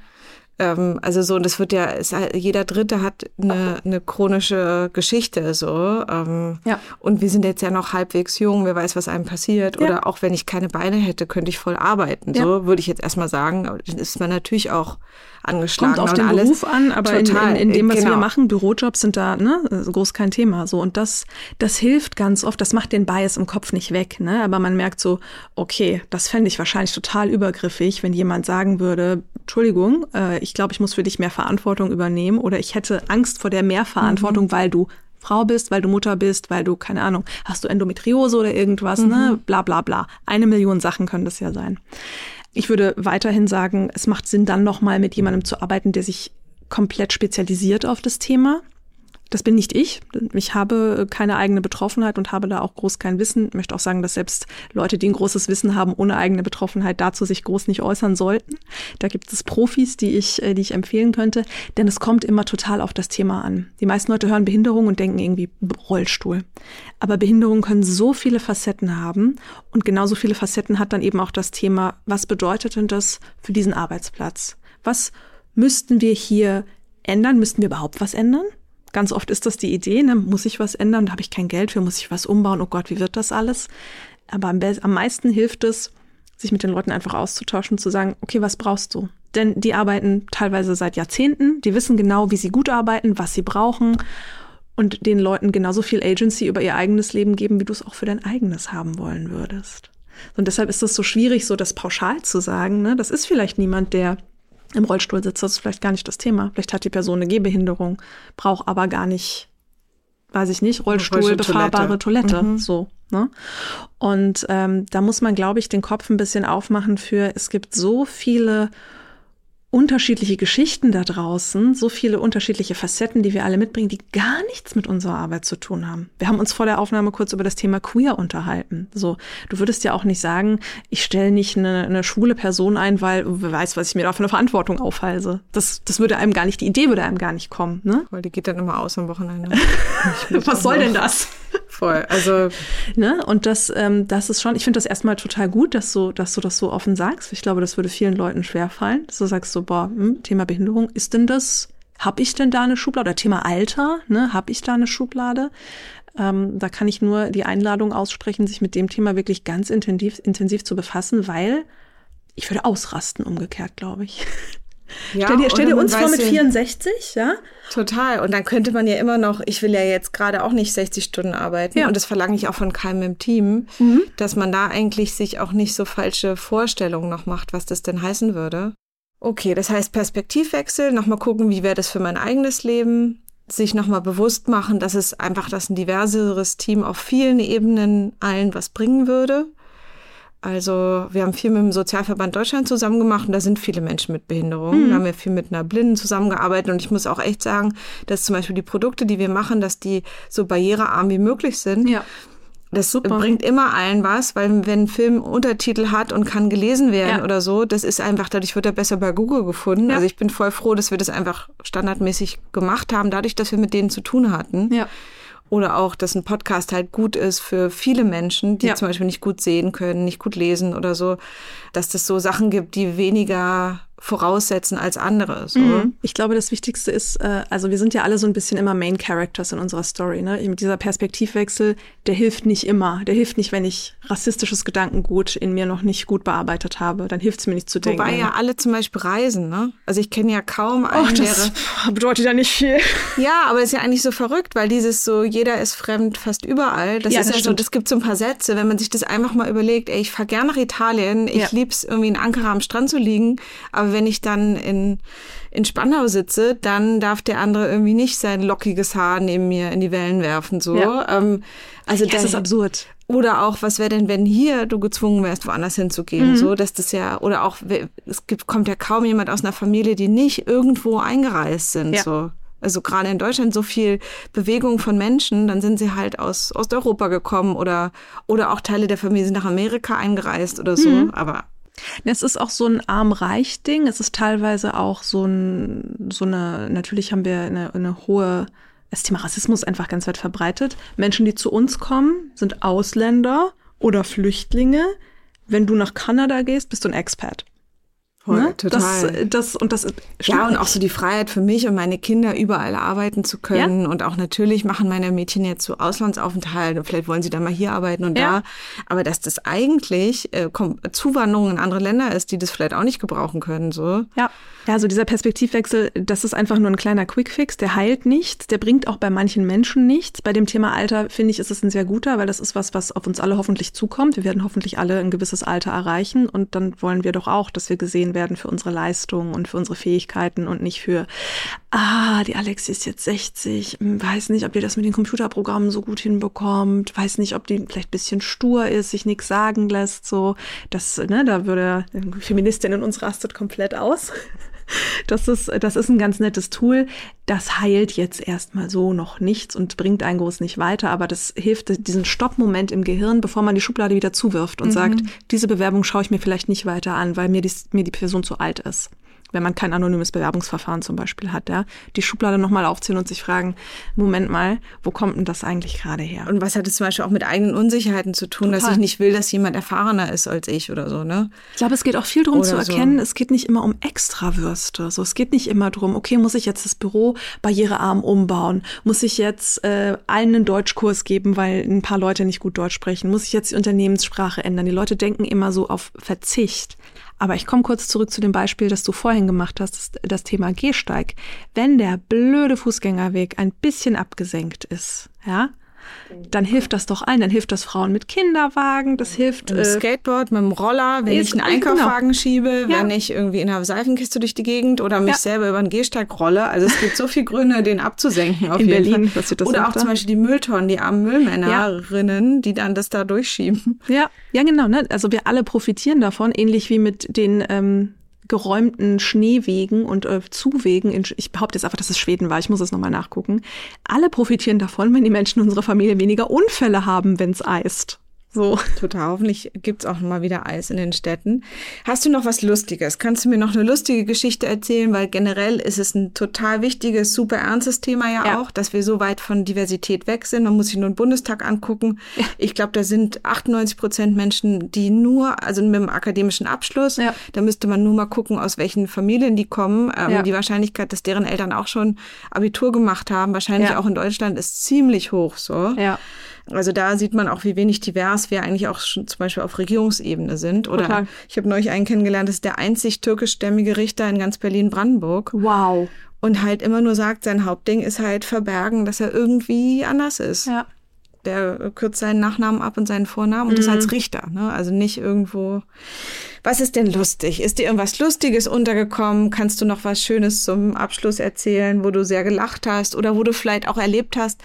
Speaker 2: Ähm, also so, und das wird ja, ist, halt- jeder Dritte hat eine, eine chronische Geschichte, so. Ähm,
Speaker 1: Ja.
Speaker 2: Und wir sind jetzt ja noch halbwegs jung, wer weiß, was einem passiert.
Speaker 1: Ja.
Speaker 2: Oder auch wenn ich keine Beine hätte, könnte ich voll arbeiten.
Speaker 1: Ja.
Speaker 2: So würde ich jetzt erstmal sagen. Aber dann ist man natürlich auch angeschlagen.
Speaker 1: Kommt auf den
Speaker 2: alles.
Speaker 1: Beruf an, aber in,
Speaker 2: Total,
Speaker 1: in, in dem, was
Speaker 2: genau.
Speaker 1: wir machen, Bürojobs sind da ne, groß kein Thema. So und das, das hilft ganz oft. Das macht den Bias im Kopf nicht weg, ne? Aber man merkt so, okay, das fände ich wahrscheinlich total übergriffig, wenn jemand sagen würde, Entschuldigung, äh, ich glaube, ich muss für dich mehr Verantwortung übernehmen oder ich hätte Angst vor der Mehrverantwortung,
Speaker 2: Mhm.
Speaker 1: weil du Frau bist, weil du Mutter bist, weil du, keine Ahnung, hast du Endometriose oder irgendwas, ne?
Speaker 2: Mhm.
Speaker 1: Bla bla bla. Eine Million Sachen können das ja sein. Ich würde weiterhin sagen, es macht Sinn, dann nochmal mit jemandem zu arbeiten, der sich komplett spezialisiert auf das Thema. Das bin nicht ich. Ich habe keine eigene Betroffenheit und habe da auch groß kein Wissen. Ich möchte auch sagen, dass selbst Leute, die ein großes Wissen haben, ohne eigene Betroffenheit dazu sich groß nicht äußern sollten. Da gibt es Profis, die ich, äh, die ich empfehlen könnte. Denn es kommt immer total auf das Thema an. Die meisten Leute hören Behinderung und denken irgendwie Rollstuhl. Aber Behinderungen können so viele Facetten haben und genauso viele Facetten hat dann eben auch das Thema, was bedeutet denn das für diesen Arbeitsplatz? Was müssten wir hier ändern? Müssten wir überhaupt was ändern? Ganz oft ist das die Idee, ne? muss ich was ändern, da habe ich kein Geld für, muss ich was umbauen, oh Gott, wie wird das alles? Aber am, am meisten hilft es, sich mit den Leuten einfach auszutauschen, zu sagen, okay, was brauchst du? Denn die arbeiten teilweise seit Jahrzehnten, die wissen genau, wie sie gut arbeiten, was sie brauchen und den Leuten genauso viel Agency über ihr eigenes Leben geben, wie du es auch für dein eigenes haben wollen würdest. Und deshalb ist es so schwierig, so das pauschal zu sagen. Ne? Das ist vielleicht niemand, der im Rollstuhl sitzt, das ist vielleicht gar nicht das Thema. Vielleicht hat die Person eine Gehbehinderung, braucht aber gar nicht, weiß ich nicht, Rollstuhl, befahrbare Toilette. Toilette mhm. So. Ne? Und ähm, da muss man, glaube ich, den Kopf ein bisschen aufmachen für, es gibt so viele unterschiedliche Geschichten da draußen, so viele unterschiedliche Facetten, die wir alle mitbringen, die gar nichts mit unserer Arbeit zu tun haben. Wir haben uns vor der Aufnahme kurz über das Thema Queer unterhalten. So, du würdest ja auch nicht sagen, ich stelle nicht eine, eine schwule Person ein, weil wer weiß, was ich mir da für eine Verantwortung aufhalse. Das, das würde einem gar nicht, die Idee würde einem gar nicht kommen. Ne?
Speaker 2: Weil die geht dann immer aus am Wochenende. <laughs>
Speaker 1: was soll denn das?
Speaker 2: Voll. Also
Speaker 1: ne? Und das, ähm, das ist schon. Ich finde das erstmal total gut, dass du, dass du das so offen sagst. Ich glaube, das würde vielen Leuten schwerfallen, dass du sagst so, boah, hm, Thema Behinderung, ist denn das? Hab ich denn da eine Schublade? Oder Thema Alter, ne? Hab ich da eine Schublade? Ähm, da kann ich nur die Einladung aussprechen, sich mit dem Thema wirklich ganz intensiv, intensiv zu befassen, weil ich würde ausrasten, umgekehrt, glaube ich. <laughs> Ja, stell dir, stell dir uns vor mit 64, ja?
Speaker 2: Total. Und dann könnte man ja immer noch, ich will ja jetzt gerade auch nicht 60 Stunden arbeiten ja. und das verlange ich auch von keinem im Team, mhm. dass man da eigentlich sich auch nicht so falsche Vorstellungen noch macht, was das denn heißen würde. Okay, das heißt Perspektivwechsel, nochmal gucken, wie wäre das für mein eigenes Leben, sich nochmal bewusst machen, dass es einfach, dass ein diverseres Team auf vielen Ebenen allen was bringen würde. Also wir haben viel mit dem Sozialverband Deutschland zusammen gemacht und da sind viele Menschen mit Behinderungen. Mhm. Da haben wir viel mit einer Blinden zusammengearbeitet und ich muss auch echt sagen, dass zum Beispiel die Produkte, die wir machen, dass die so barrierearm wie möglich sind. Ja. Das Super. bringt immer allen was, weil wenn ein Film Untertitel hat und kann gelesen werden ja. oder so, das ist einfach, dadurch wird er besser bei Google gefunden. Ja. Also ich bin voll froh, dass wir das einfach standardmäßig gemacht haben, dadurch, dass wir mit denen zu tun hatten. Ja. Oder auch, dass ein Podcast halt gut ist für viele Menschen, die ja. zum Beispiel nicht gut sehen können, nicht gut lesen oder so. Dass das so Sachen gibt, die weniger voraussetzen als andere. So. Mhm.
Speaker 1: Ich glaube, das Wichtigste ist, äh, also wir sind ja alle so ein bisschen immer Main Characters in unserer Story. Ne? Mit dieser Perspektivwechsel, der hilft nicht immer. Der hilft nicht, wenn ich rassistisches Gedankengut in mir noch nicht gut bearbeitet habe. Dann hilft es mir nicht zu denken.
Speaker 2: Wobei ja alle zum Beispiel reisen. Ne? Also ich kenne ja kaum einen,
Speaker 1: Och, das der <laughs> bedeutet ja nicht viel.
Speaker 2: Ja, aber ist ja eigentlich so verrückt, weil dieses so, jeder ist fremd fast überall. Das ja, ist das ja stimmt. so, das gibt so ein paar Sätze, wenn man sich das einfach mal überlegt, ey, ich fahre gerne nach Italien, ich ja. lieb's irgendwie in Ankara am Strand zu liegen, aber wenn ich dann in, in Spandau sitze, dann darf der andere irgendwie nicht sein lockiges Haar neben mir in die Wellen werfen. So. Ja. Ähm,
Speaker 1: also ja, das ist absurd.
Speaker 2: Oder auch, was wäre denn, wenn hier du gezwungen wärst, woanders hinzugehen? Mhm. So, dass das ja, oder auch, es gibt, kommt ja kaum jemand aus einer Familie, die nicht irgendwo eingereist sind. Ja. So. Also gerade in Deutschland so viel Bewegung von Menschen, dann sind sie halt aus Osteuropa gekommen oder, oder auch Teile der Familie sind nach Amerika eingereist oder so. Mhm. Aber
Speaker 1: es ist auch so ein Arm-Reich-Ding. Es ist teilweise auch so, ein, so eine, natürlich haben wir eine, eine hohe, das Thema Rassismus einfach ganz weit verbreitet. Menschen, die zu uns kommen, sind Ausländer oder Flüchtlinge. Wenn du nach Kanada gehst, bist du ein Expat.
Speaker 2: Ne? total.
Speaker 1: Das, das, und das
Speaker 2: ja, und auch so die Freiheit für mich und meine Kinder überall arbeiten zu können. Ja. Und auch natürlich machen meine Mädchen jetzt so Auslandsaufenthalt und vielleicht wollen sie dann mal hier arbeiten und ja. da. Aber dass das eigentlich äh, Zuwanderung in andere Länder ist, die das vielleicht auch nicht gebrauchen können. So.
Speaker 1: Ja. Ja, also dieser Perspektivwechsel, das ist einfach nur ein kleiner Quickfix, der heilt nichts, der bringt auch bei manchen Menschen nichts. Bei dem Thema Alter finde ich, ist es ein sehr guter, weil das ist was, was auf uns alle hoffentlich zukommt. Wir werden hoffentlich alle ein gewisses Alter erreichen und dann wollen wir doch auch, dass wir gesehen werden für unsere Leistungen und für unsere Fähigkeiten und nicht für, ah, die Alexi ist jetzt 60, hm, weiß nicht, ob ihr das mit den Computerprogrammen so gut hinbekommt, weiß nicht, ob die vielleicht ein bisschen stur ist, sich nichts sagen lässt, so. Das, ne, da würde Feministin in uns rastet komplett aus. Das ist, das ist ein ganz nettes Tool. Das heilt jetzt erstmal so noch nichts und bringt einen groß nicht weiter, aber das hilft diesen Stoppmoment im Gehirn, bevor man die Schublade wieder zuwirft und mhm. sagt, diese Bewerbung schaue ich mir vielleicht nicht weiter an, weil mir die, mir die Person zu alt ist wenn man kein anonymes Bewerbungsverfahren zum Beispiel hat, ja, die Schublade nochmal aufziehen und sich fragen, Moment mal, wo kommt denn das eigentlich gerade her?
Speaker 2: Und was hat es zum Beispiel auch mit eigenen Unsicherheiten zu tun, Total. dass ich nicht will, dass jemand erfahrener ist als ich oder so, ne?
Speaker 1: Ich glaube, es geht auch viel darum zu erkennen, so. es geht nicht immer um Extrawürste. So, es geht nicht immer darum, okay, muss ich jetzt das Büro barrierearm umbauen? Muss ich jetzt äh, allen einen Deutschkurs geben, weil ein paar Leute nicht gut Deutsch sprechen? Muss ich jetzt die Unternehmenssprache ändern? Die Leute denken immer so auf Verzicht. Aber ich komme kurz zurück zu dem Beispiel, das du vorhin gemacht hast, das, Thema Gehsteig. Wenn der blöde Fußgängerweg ein bisschen abgesenkt ist, ja, dann hilft das doch allen. Dann hilft das Frauen mit Kinderwagen, das hilft.
Speaker 2: Mit dem äh, Skateboard, mit dem Roller, wenn ich einen Einkaufswagen genau. schiebe, ja. wenn ich irgendwie in einer Seifenkiste durch die Gegend oder mich ja. selber über den Gehsteig rolle. Also es gibt so viele Gründe, den abzusenken auf in jeden Berlin, Fall. Das oder auch da? zum Beispiel die Mülltonnen, die armen Müllmännerinnen, ja. die dann das da durchschieben.
Speaker 1: Ja, ja genau. Ne? Also wir alle profitieren davon, ähnlich wie mit den ähm, geräumten Schneewegen und äh, Zuwegen, in, ich behaupte jetzt einfach, dass es Schweden war, ich muss es nochmal nachgucken, alle profitieren davon, wenn die Menschen in unserer Familie weniger Unfälle haben, wenn es eist. So.
Speaker 2: Total. Hoffentlich gibt's auch mal wieder Eis in den Städten. Hast du noch was Lustiges? Kannst du mir noch eine lustige Geschichte erzählen? Weil generell ist es ein total wichtiges, super ernstes Thema ja, ja. auch, dass wir so weit von Diversität weg sind. Man muss sich nur den Bundestag angucken. Ja. Ich glaube, da sind 98 Prozent Menschen, die nur, also mit einem akademischen Abschluss, ja. da müsste man nur mal gucken, aus welchen Familien die kommen. Ähm, die Wahrscheinlichkeit, dass deren Eltern auch schon Abitur gemacht haben, wahrscheinlich auch in Deutschland, ist ziemlich hoch so. Ja. Also da sieht man auch, wie wenig divers wir eigentlich auch schon zum Beispiel auf Regierungsebene sind. Oder Total. ich habe neulich einen kennengelernt, das ist der einzig türkischstämmige Richter in ganz Berlin-Brandenburg.
Speaker 1: Wow.
Speaker 2: Und halt immer nur sagt, sein Hauptding ist halt verbergen, dass er irgendwie anders ist. Ja. Der kürzt seinen Nachnamen ab und seinen Vornamen und mhm. das als Richter. Ne? Also nicht irgendwo. Was ist denn lustig? Ist dir irgendwas Lustiges untergekommen? Kannst du noch was Schönes zum Abschluss erzählen, wo du sehr gelacht hast oder wo du vielleicht auch erlebt hast,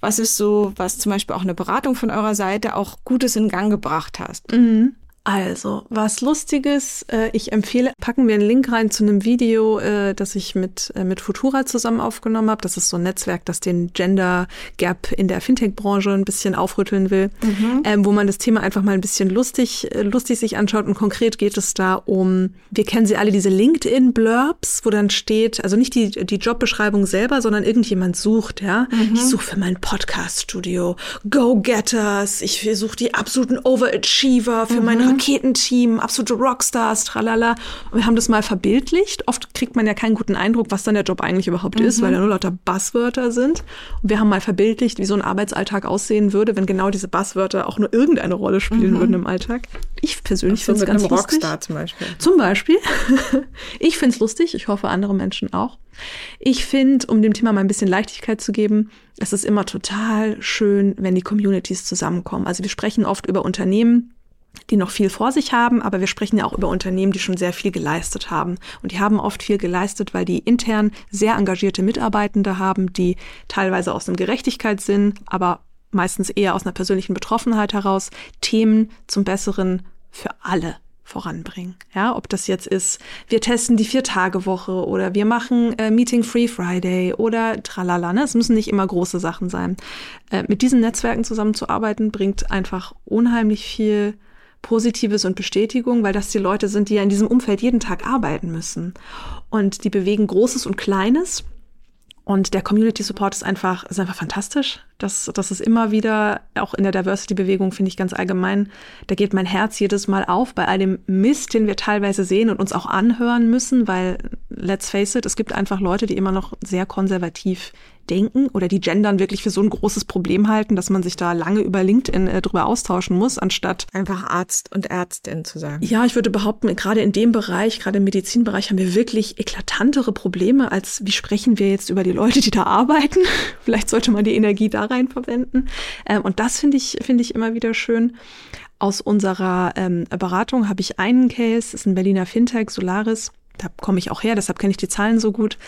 Speaker 2: was ist so, was zum Beispiel auch eine Beratung von eurer Seite auch Gutes in Gang gebracht hast?
Speaker 1: Mhm. Also, was Lustiges. Äh, ich empfehle, packen wir einen Link rein zu einem Video, äh, das ich mit, äh, mit Futura zusammen aufgenommen habe. Das ist so ein Netzwerk, das den Gender Gap in der Fintech-Branche ein bisschen aufrütteln will, mhm. ähm, wo man das Thema einfach mal ein bisschen lustig, äh, lustig sich anschaut. Und konkret geht es da um, wir kennen sie alle, diese LinkedIn-Blurbs, wo dann steht, also nicht die, die Jobbeschreibung selber, sondern irgendjemand sucht, ja. Mhm. Ich suche für mein Podcast-Studio Go-Getters, ich suche die absoluten Overachiever für mhm. mein Raketenteam, absolute Rockstars, tralala. Und wir haben das mal verbildlicht. Oft kriegt man ja keinen guten Eindruck, was dann der Job eigentlich überhaupt mhm. ist, weil da nur lauter Buzzwörter sind. Und wir haben mal verbildlicht, wie so ein Arbeitsalltag aussehen würde, wenn genau diese Buzzwörter auch nur irgendeine Rolle spielen mhm. würden im Alltag. Ich persönlich finde es ganz einem lustig.
Speaker 2: Rockstar zum Beispiel.
Speaker 1: Zum Beispiel. <laughs> ich finde es lustig. Ich hoffe, andere Menschen auch. Ich finde, um dem Thema mal ein bisschen Leichtigkeit zu geben, es ist immer total schön, wenn die Communities zusammenkommen. Also wir sprechen oft über Unternehmen, die noch viel vor sich haben, aber wir sprechen ja auch über Unternehmen, die schon sehr viel geleistet haben. Und die haben oft viel geleistet, weil die intern sehr engagierte Mitarbeitende haben, die teilweise aus einem Gerechtigkeitssinn, aber meistens eher aus einer persönlichen Betroffenheit heraus Themen zum Besseren für alle voranbringen. Ja, ob das jetzt ist, wir testen die Vier-Tage-Woche oder wir machen äh, Meeting Free Friday oder tralala. Ne? Es müssen nicht immer große Sachen sein. Äh, mit diesen Netzwerken zusammenzuarbeiten bringt einfach unheimlich viel Positives und Bestätigung, weil das die Leute sind, die ja in diesem Umfeld jeden Tag arbeiten müssen. Und die bewegen Großes und Kleines. Und der Community Support ist einfach, ist einfach fantastisch. Das, das ist immer wieder, auch in der Diversity-Bewegung finde ich ganz allgemein, da geht mein Herz jedes Mal auf bei all dem Mist, den wir teilweise sehen und uns auch anhören müssen, weil, let's face it, es gibt einfach Leute, die immer noch sehr konservativ denken oder die Gendern wirklich für so ein großes Problem halten, dass man sich da lange über LinkedIn äh, drüber austauschen muss, anstatt
Speaker 2: einfach Arzt und Ärztin zu sagen.
Speaker 1: Ja, ich würde behaupten, gerade in dem Bereich, gerade im Medizinbereich haben wir wirklich eklatantere Probleme, als wie sprechen wir jetzt über die Leute, die da arbeiten. <laughs> Vielleicht sollte man die Energie da rein verwenden. Ähm, und das finde ich, finde ich immer wieder schön. Aus unserer ähm, Beratung habe ich einen Case, das ist ein Berliner Fintech, Solaris da komme ich auch her, deshalb kenne ich die Zahlen so gut,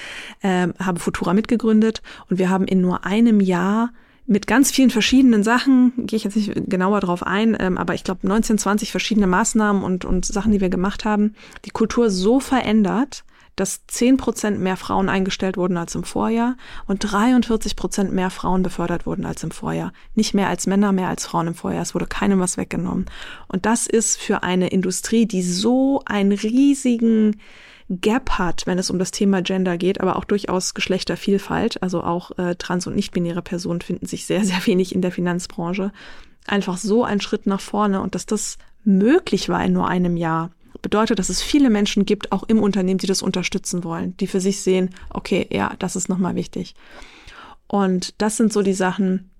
Speaker 1: äh, habe Futura mitgegründet und wir haben in nur einem Jahr mit ganz vielen verschiedenen Sachen, gehe ich jetzt nicht genauer drauf ein, ähm, aber ich glaube 19, 20 verschiedene Maßnahmen und, und Sachen, die wir gemacht haben, die Kultur so verändert, dass 10 Prozent mehr Frauen eingestellt wurden als im Vorjahr und 43 Prozent mehr Frauen befördert wurden als im Vorjahr. Nicht mehr als Männer, mehr als Frauen im Vorjahr. Es wurde keinem was weggenommen. Und das ist für eine Industrie, die so einen riesigen Gap hat, wenn es um das Thema Gender geht, aber auch durchaus Geschlechtervielfalt. Also auch äh, trans- und nicht-binäre Personen finden sich sehr, <laughs> sehr wenig in der Finanzbranche. Einfach so ein Schritt nach vorne und dass das möglich war in nur einem Jahr bedeutet, dass es viele Menschen gibt, auch im Unternehmen, die das unterstützen wollen, die für sich sehen, okay, ja, das ist nochmal wichtig. Und das sind so die Sachen,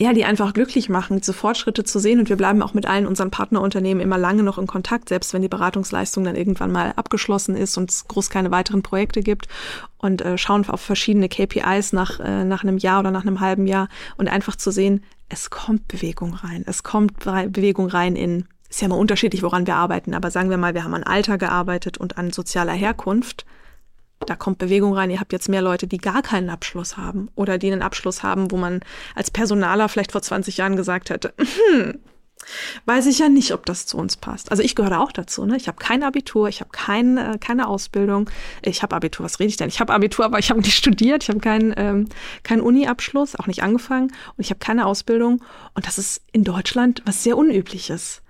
Speaker 1: ja, die einfach glücklich machen, diese Fortschritte zu sehen. Und wir bleiben auch mit allen unseren Partnerunternehmen immer lange noch in Kontakt, selbst wenn die Beratungsleistung dann irgendwann mal abgeschlossen ist und es groß keine weiteren Projekte gibt und äh, schauen auf verschiedene KPIs nach, äh, nach einem Jahr oder nach einem halben Jahr und einfach zu sehen, es kommt Bewegung rein. Es kommt Bewegung rein in ist ja immer unterschiedlich, woran wir arbeiten, aber sagen wir mal, wir haben an Alter gearbeitet und an sozialer Herkunft. Da kommt Bewegung rein. Ihr habt jetzt mehr Leute, die gar keinen Abschluss haben oder die einen Abschluss haben, wo man als Personaler vielleicht vor 20 Jahren gesagt hätte, hm, weiß ich ja nicht, ob das zu uns passt. Also ich gehöre auch dazu. Ne? Ich habe kein Abitur, ich habe kein, äh, keine Ausbildung. Ich habe Abitur, was rede ich denn? Ich habe Abitur, aber ich habe nicht studiert. Ich habe keinen ähm, kein Uni-Abschluss, auch nicht angefangen. Und ich habe keine Ausbildung. Und das ist in Deutschland was sehr Unübliches.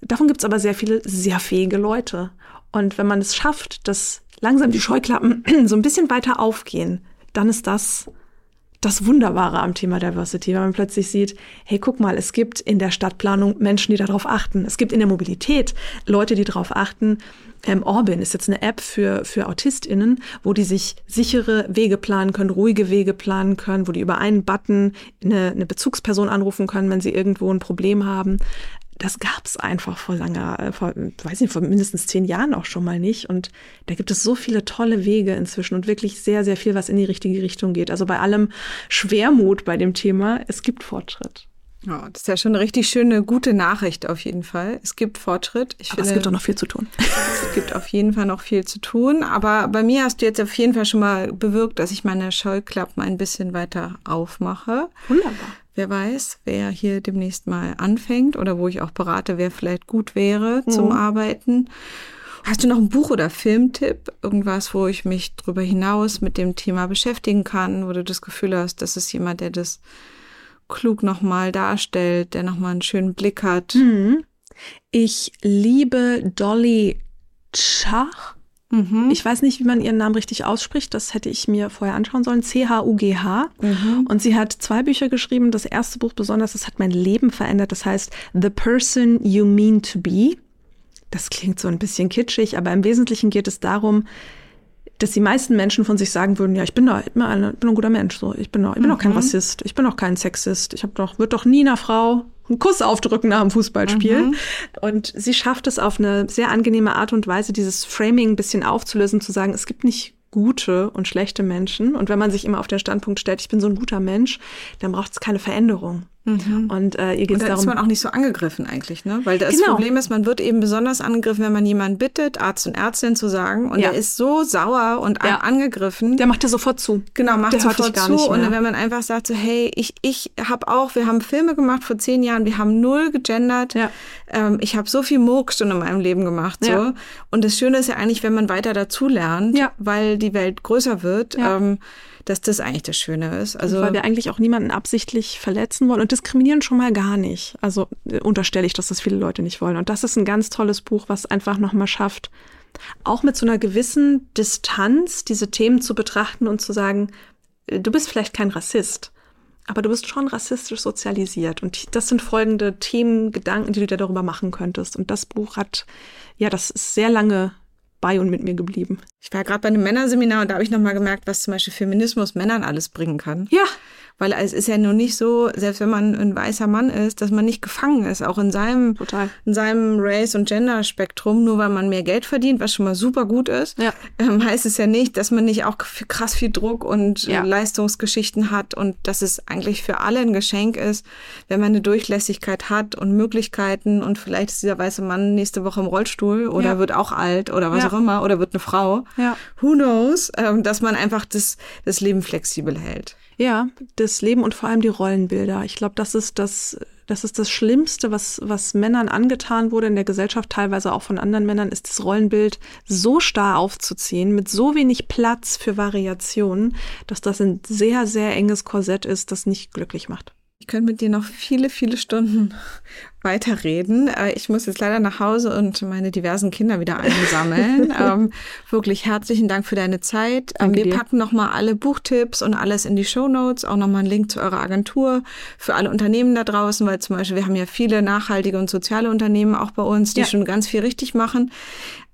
Speaker 1: Davon gibt es aber sehr viele sehr fähige Leute. Und wenn man es schafft, dass langsam die Scheuklappen <clears throat> so ein bisschen weiter aufgehen, dann ist das das Wunderbare am Thema Diversity, wenn man plötzlich sieht, hey, guck mal, es gibt in der Stadtplanung Menschen, die darauf achten. Es gibt in der Mobilität Leute, die darauf achten. Ähm, Orbin ist jetzt eine App für, für AutistInnen, wo die sich sichere Wege planen können, ruhige Wege planen können, wo die über einen Button eine, eine Bezugsperson anrufen können, wenn sie irgendwo ein Problem haben das gab es einfach vor langer, äh, vor, weiß nicht, vor mindestens zehn Jahren auch schon mal nicht. Und da gibt es so viele tolle Wege inzwischen und wirklich sehr, sehr viel, was in die richtige Richtung geht. Also bei allem Schwermut bei dem Thema, es gibt Fortschritt.
Speaker 2: Ja, das ist ja schon eine richtig schöne, gute Nachricht auf jeden Fall. Es gibt Fortschritt.
Speaker 1: Ich aber finde, es gibt auch noch viel zu tun.
Speaker 2: Es gibt auf jeden Fall noch viel zu tun. Aber bei mir hast du jetzt auf jeden Fall schon mal bewirkt, dass ich meine Scheuklappen ein bisschen weiter aufmache.
Speaker 1: Wunderbar.
Speaker 2: Wer weiß, wer hier demnächst mal anfängt oder wo ich auch berate, wer vielleicht gut wäre zum mhm. Arbeiten. Hast du noch ein Buch- oder Filmtipp? Irgendwas, wo ich mich darüber hinaus mit dem Thema beschäftigen kann, wo du das Gefühl hast, das ist jemand, der das klug nochmal darstellt, der nochmal einen schönen Blick hat?
Speaker 1: Mhm. Ich liebe Dolly Chach. Mhm. Ich weiß nicht, wie man ihren Namen richtig ausspricht. Das hätte ich mir vorher anschauen sollen. C-H-U-G-H. Mhm. Und sie hat zwei Bücher geschrieben. Das erste Buch besonders, das hat mein Leben verändert. Das heißt The Person You Mean to Be. Das klingt so ein bisschen kitschig, aber im Wesentlichen geht es darum, dass die meisten Menschen von sich sagen würden, ja, ich bin doch, ich bin, ein, ich bin ein guter Mensch, so, ich bin doch, ich bin mhm. kein Rassist, ich bin doch kein Sexist, ich habe doch, wird doch nie einer Frau einen Kuss aufdrücken nach dem Fußballspiel. Mhm. Und sie schafft es auf eine sehr angenehme Art und Weise, dieses Framing ein bisschen aufzulösen, zu sagen, es gibt nicht gute und schlechte Menschen. Und wenn man sich immer auf den Standpunkt stellt, ich bin so ein guter Mensch, dann braucht es keine Veränderung. Mhm. Und äh, ihr geht
Speaker 2: es
Speaker 1: darum.
Speaker 2: ist man auch nicht so angegriffen eigentlich, ne? Weil das genau. Problem ist, man wird eben besonders angegriffen, wenn man jemanden bittet, Arzt und Ärztin zu sagen, und ja. der ist so sauer und ja. angegriffen.
Speaker 1: Der macht dir sofort zu.
Speaker 2: Genau, macht
Speaker 1: der
Speaker 2: sofort zu. Und wenn man einfach sagt so, hey, ich ich habe auch, wir haben Filme gemacht vor zehn Jahren, wir haben null gegendert. Ja. Ähm, ich habe so viel Murks schon in meinem Leben gemacht, so. Ja. Und das Schöne ist ja eigentlich, wenn man weiter dazu lernt, ja. weil die Welt größer wird. Ja. Ähm, dass das eigentlich das Schöne ist.
Speaker 1: Also weil wir eigentlich auch niemanden absichtlich verletzen wollen und diskriminieren schon mal gar nicht. Also äh, unterstelle ich, dass das viele Leute nicht wollen. Und das ist ein ganz tolles Buch, was einfach nochmal schafft, auch mit so einer gewissen Distanz diese Themen zu betrachten und zu sagen, äh, du bist vielleicht kein Rassist, aber du bist schon rassistisch sozialisiert. Und das sind folgende Themen, Gedanken, die du dir darüber machen könntest. Und das Buch hat, ja, das ist sehr lange bei und mit mir geblieben.
Speaker 2: Ich war gerade bei einem Männerseminar und da habe ich nochmal gemerkt, was zum Beispiel Feminismus Männern alles bringen kann.
Speaker 1: Ja.
Speaker 2: Weil es ist ja nur nicht so, selbst wenn man ein weißer Mann ist, dass man nicht gefangen ist, auch in seinem, Total. in seinem Race- und Gender-Spektrum, nur weil man mehr Geld verdient, was schon mal super gut ist, ja. ähm, heißt es ja nicht, dass man nicht auch krass viel Druck und ja. Leistungsgeschichten hat und dass es eigentlich für alle ein Geschenk ist, wenn man eine Durchlässigkeit hat und Möglichkeiten und vielleicht ist dieser weiße Mann nächste Woche im Rollstuhl oder ja. wird auch alt oder was auch immer oder wird eine Frau. Who knows, ähm, dass man einfach das, das Leben flexibel hält.
Speaker 1: Ja, das Leben und vor allem die Rollenbilder. Ich glaube, das ist das, das ist das Schlimmste, was, was Männern angetan wurde in der Gesellschaft, teilweise auch von anderen Männern, ist das Rollenbild so starr aufzuziehen, mit so wenig Platz für Variationen, dass das ein sehr, sehr enges Korsett ist, das nicht glücklich macht.
Speaker 2: Ich könnte mit dir noch viele, viele Stunden weiterreden. Äh, ich muss jetzt leider nach Hause und meine diversen Kinder wieder einsammeln. <laughs> ähm, wirklich herzlichen Dank für deine Zeit. Ähm, wir dir. packen nochmal alle Buchtipps und alles in die Show Notes. Auch nochmal einen Link zu eurer Agentur für alle Unternehmen da draußen, weil zum Beispiel wir haben ja viele nachhaltige und soziale Unternehmen auch bei uns, die ja. schon ganz viel richtig machen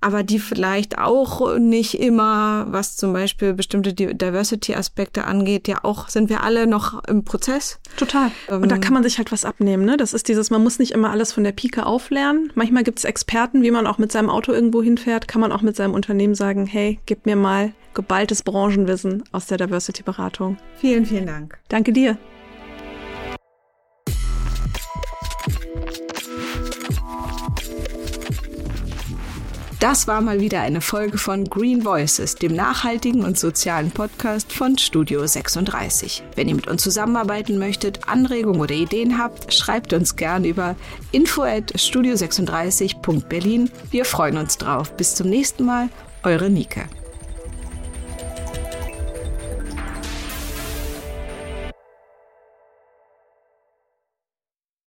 Speaker 2: aber die vielleicht auch nicht immer, was zum Beispiel bestimmte Diversity-Aspekte angeht, ja auch sind wir alle noch im Prozess.
Speaker 1: Total. Ähm, und da kann man sich halt was abnehmen. Ne? Das ist dieses, man muss nicht immer alles von der Pike auflernen. Manchmal gibt es Experten, wie man auch mit seinem Auto irgendwo hinfährt, kann man auch mit seinem Unternehmen sagen, hey, gib mir mal geballtes Branchenwissen aus der Diversity-Beratung.
Speaker 2: Vielen, vielen Dank.
Speaker 1: Danke dir.
Speaker 2: Das war mal wieder eine Folge von Green Voices, dem nachhaltigen und sozialen Podcast von Studio 36. Wenn ihr mit uns zusammenarbeiten möchtet, Anregungen oder Ideen habt, schreibt uns gern über info at studio36.berlin. Wir freuen uns drauf. Bis zum nächsten Mal, eure Nike.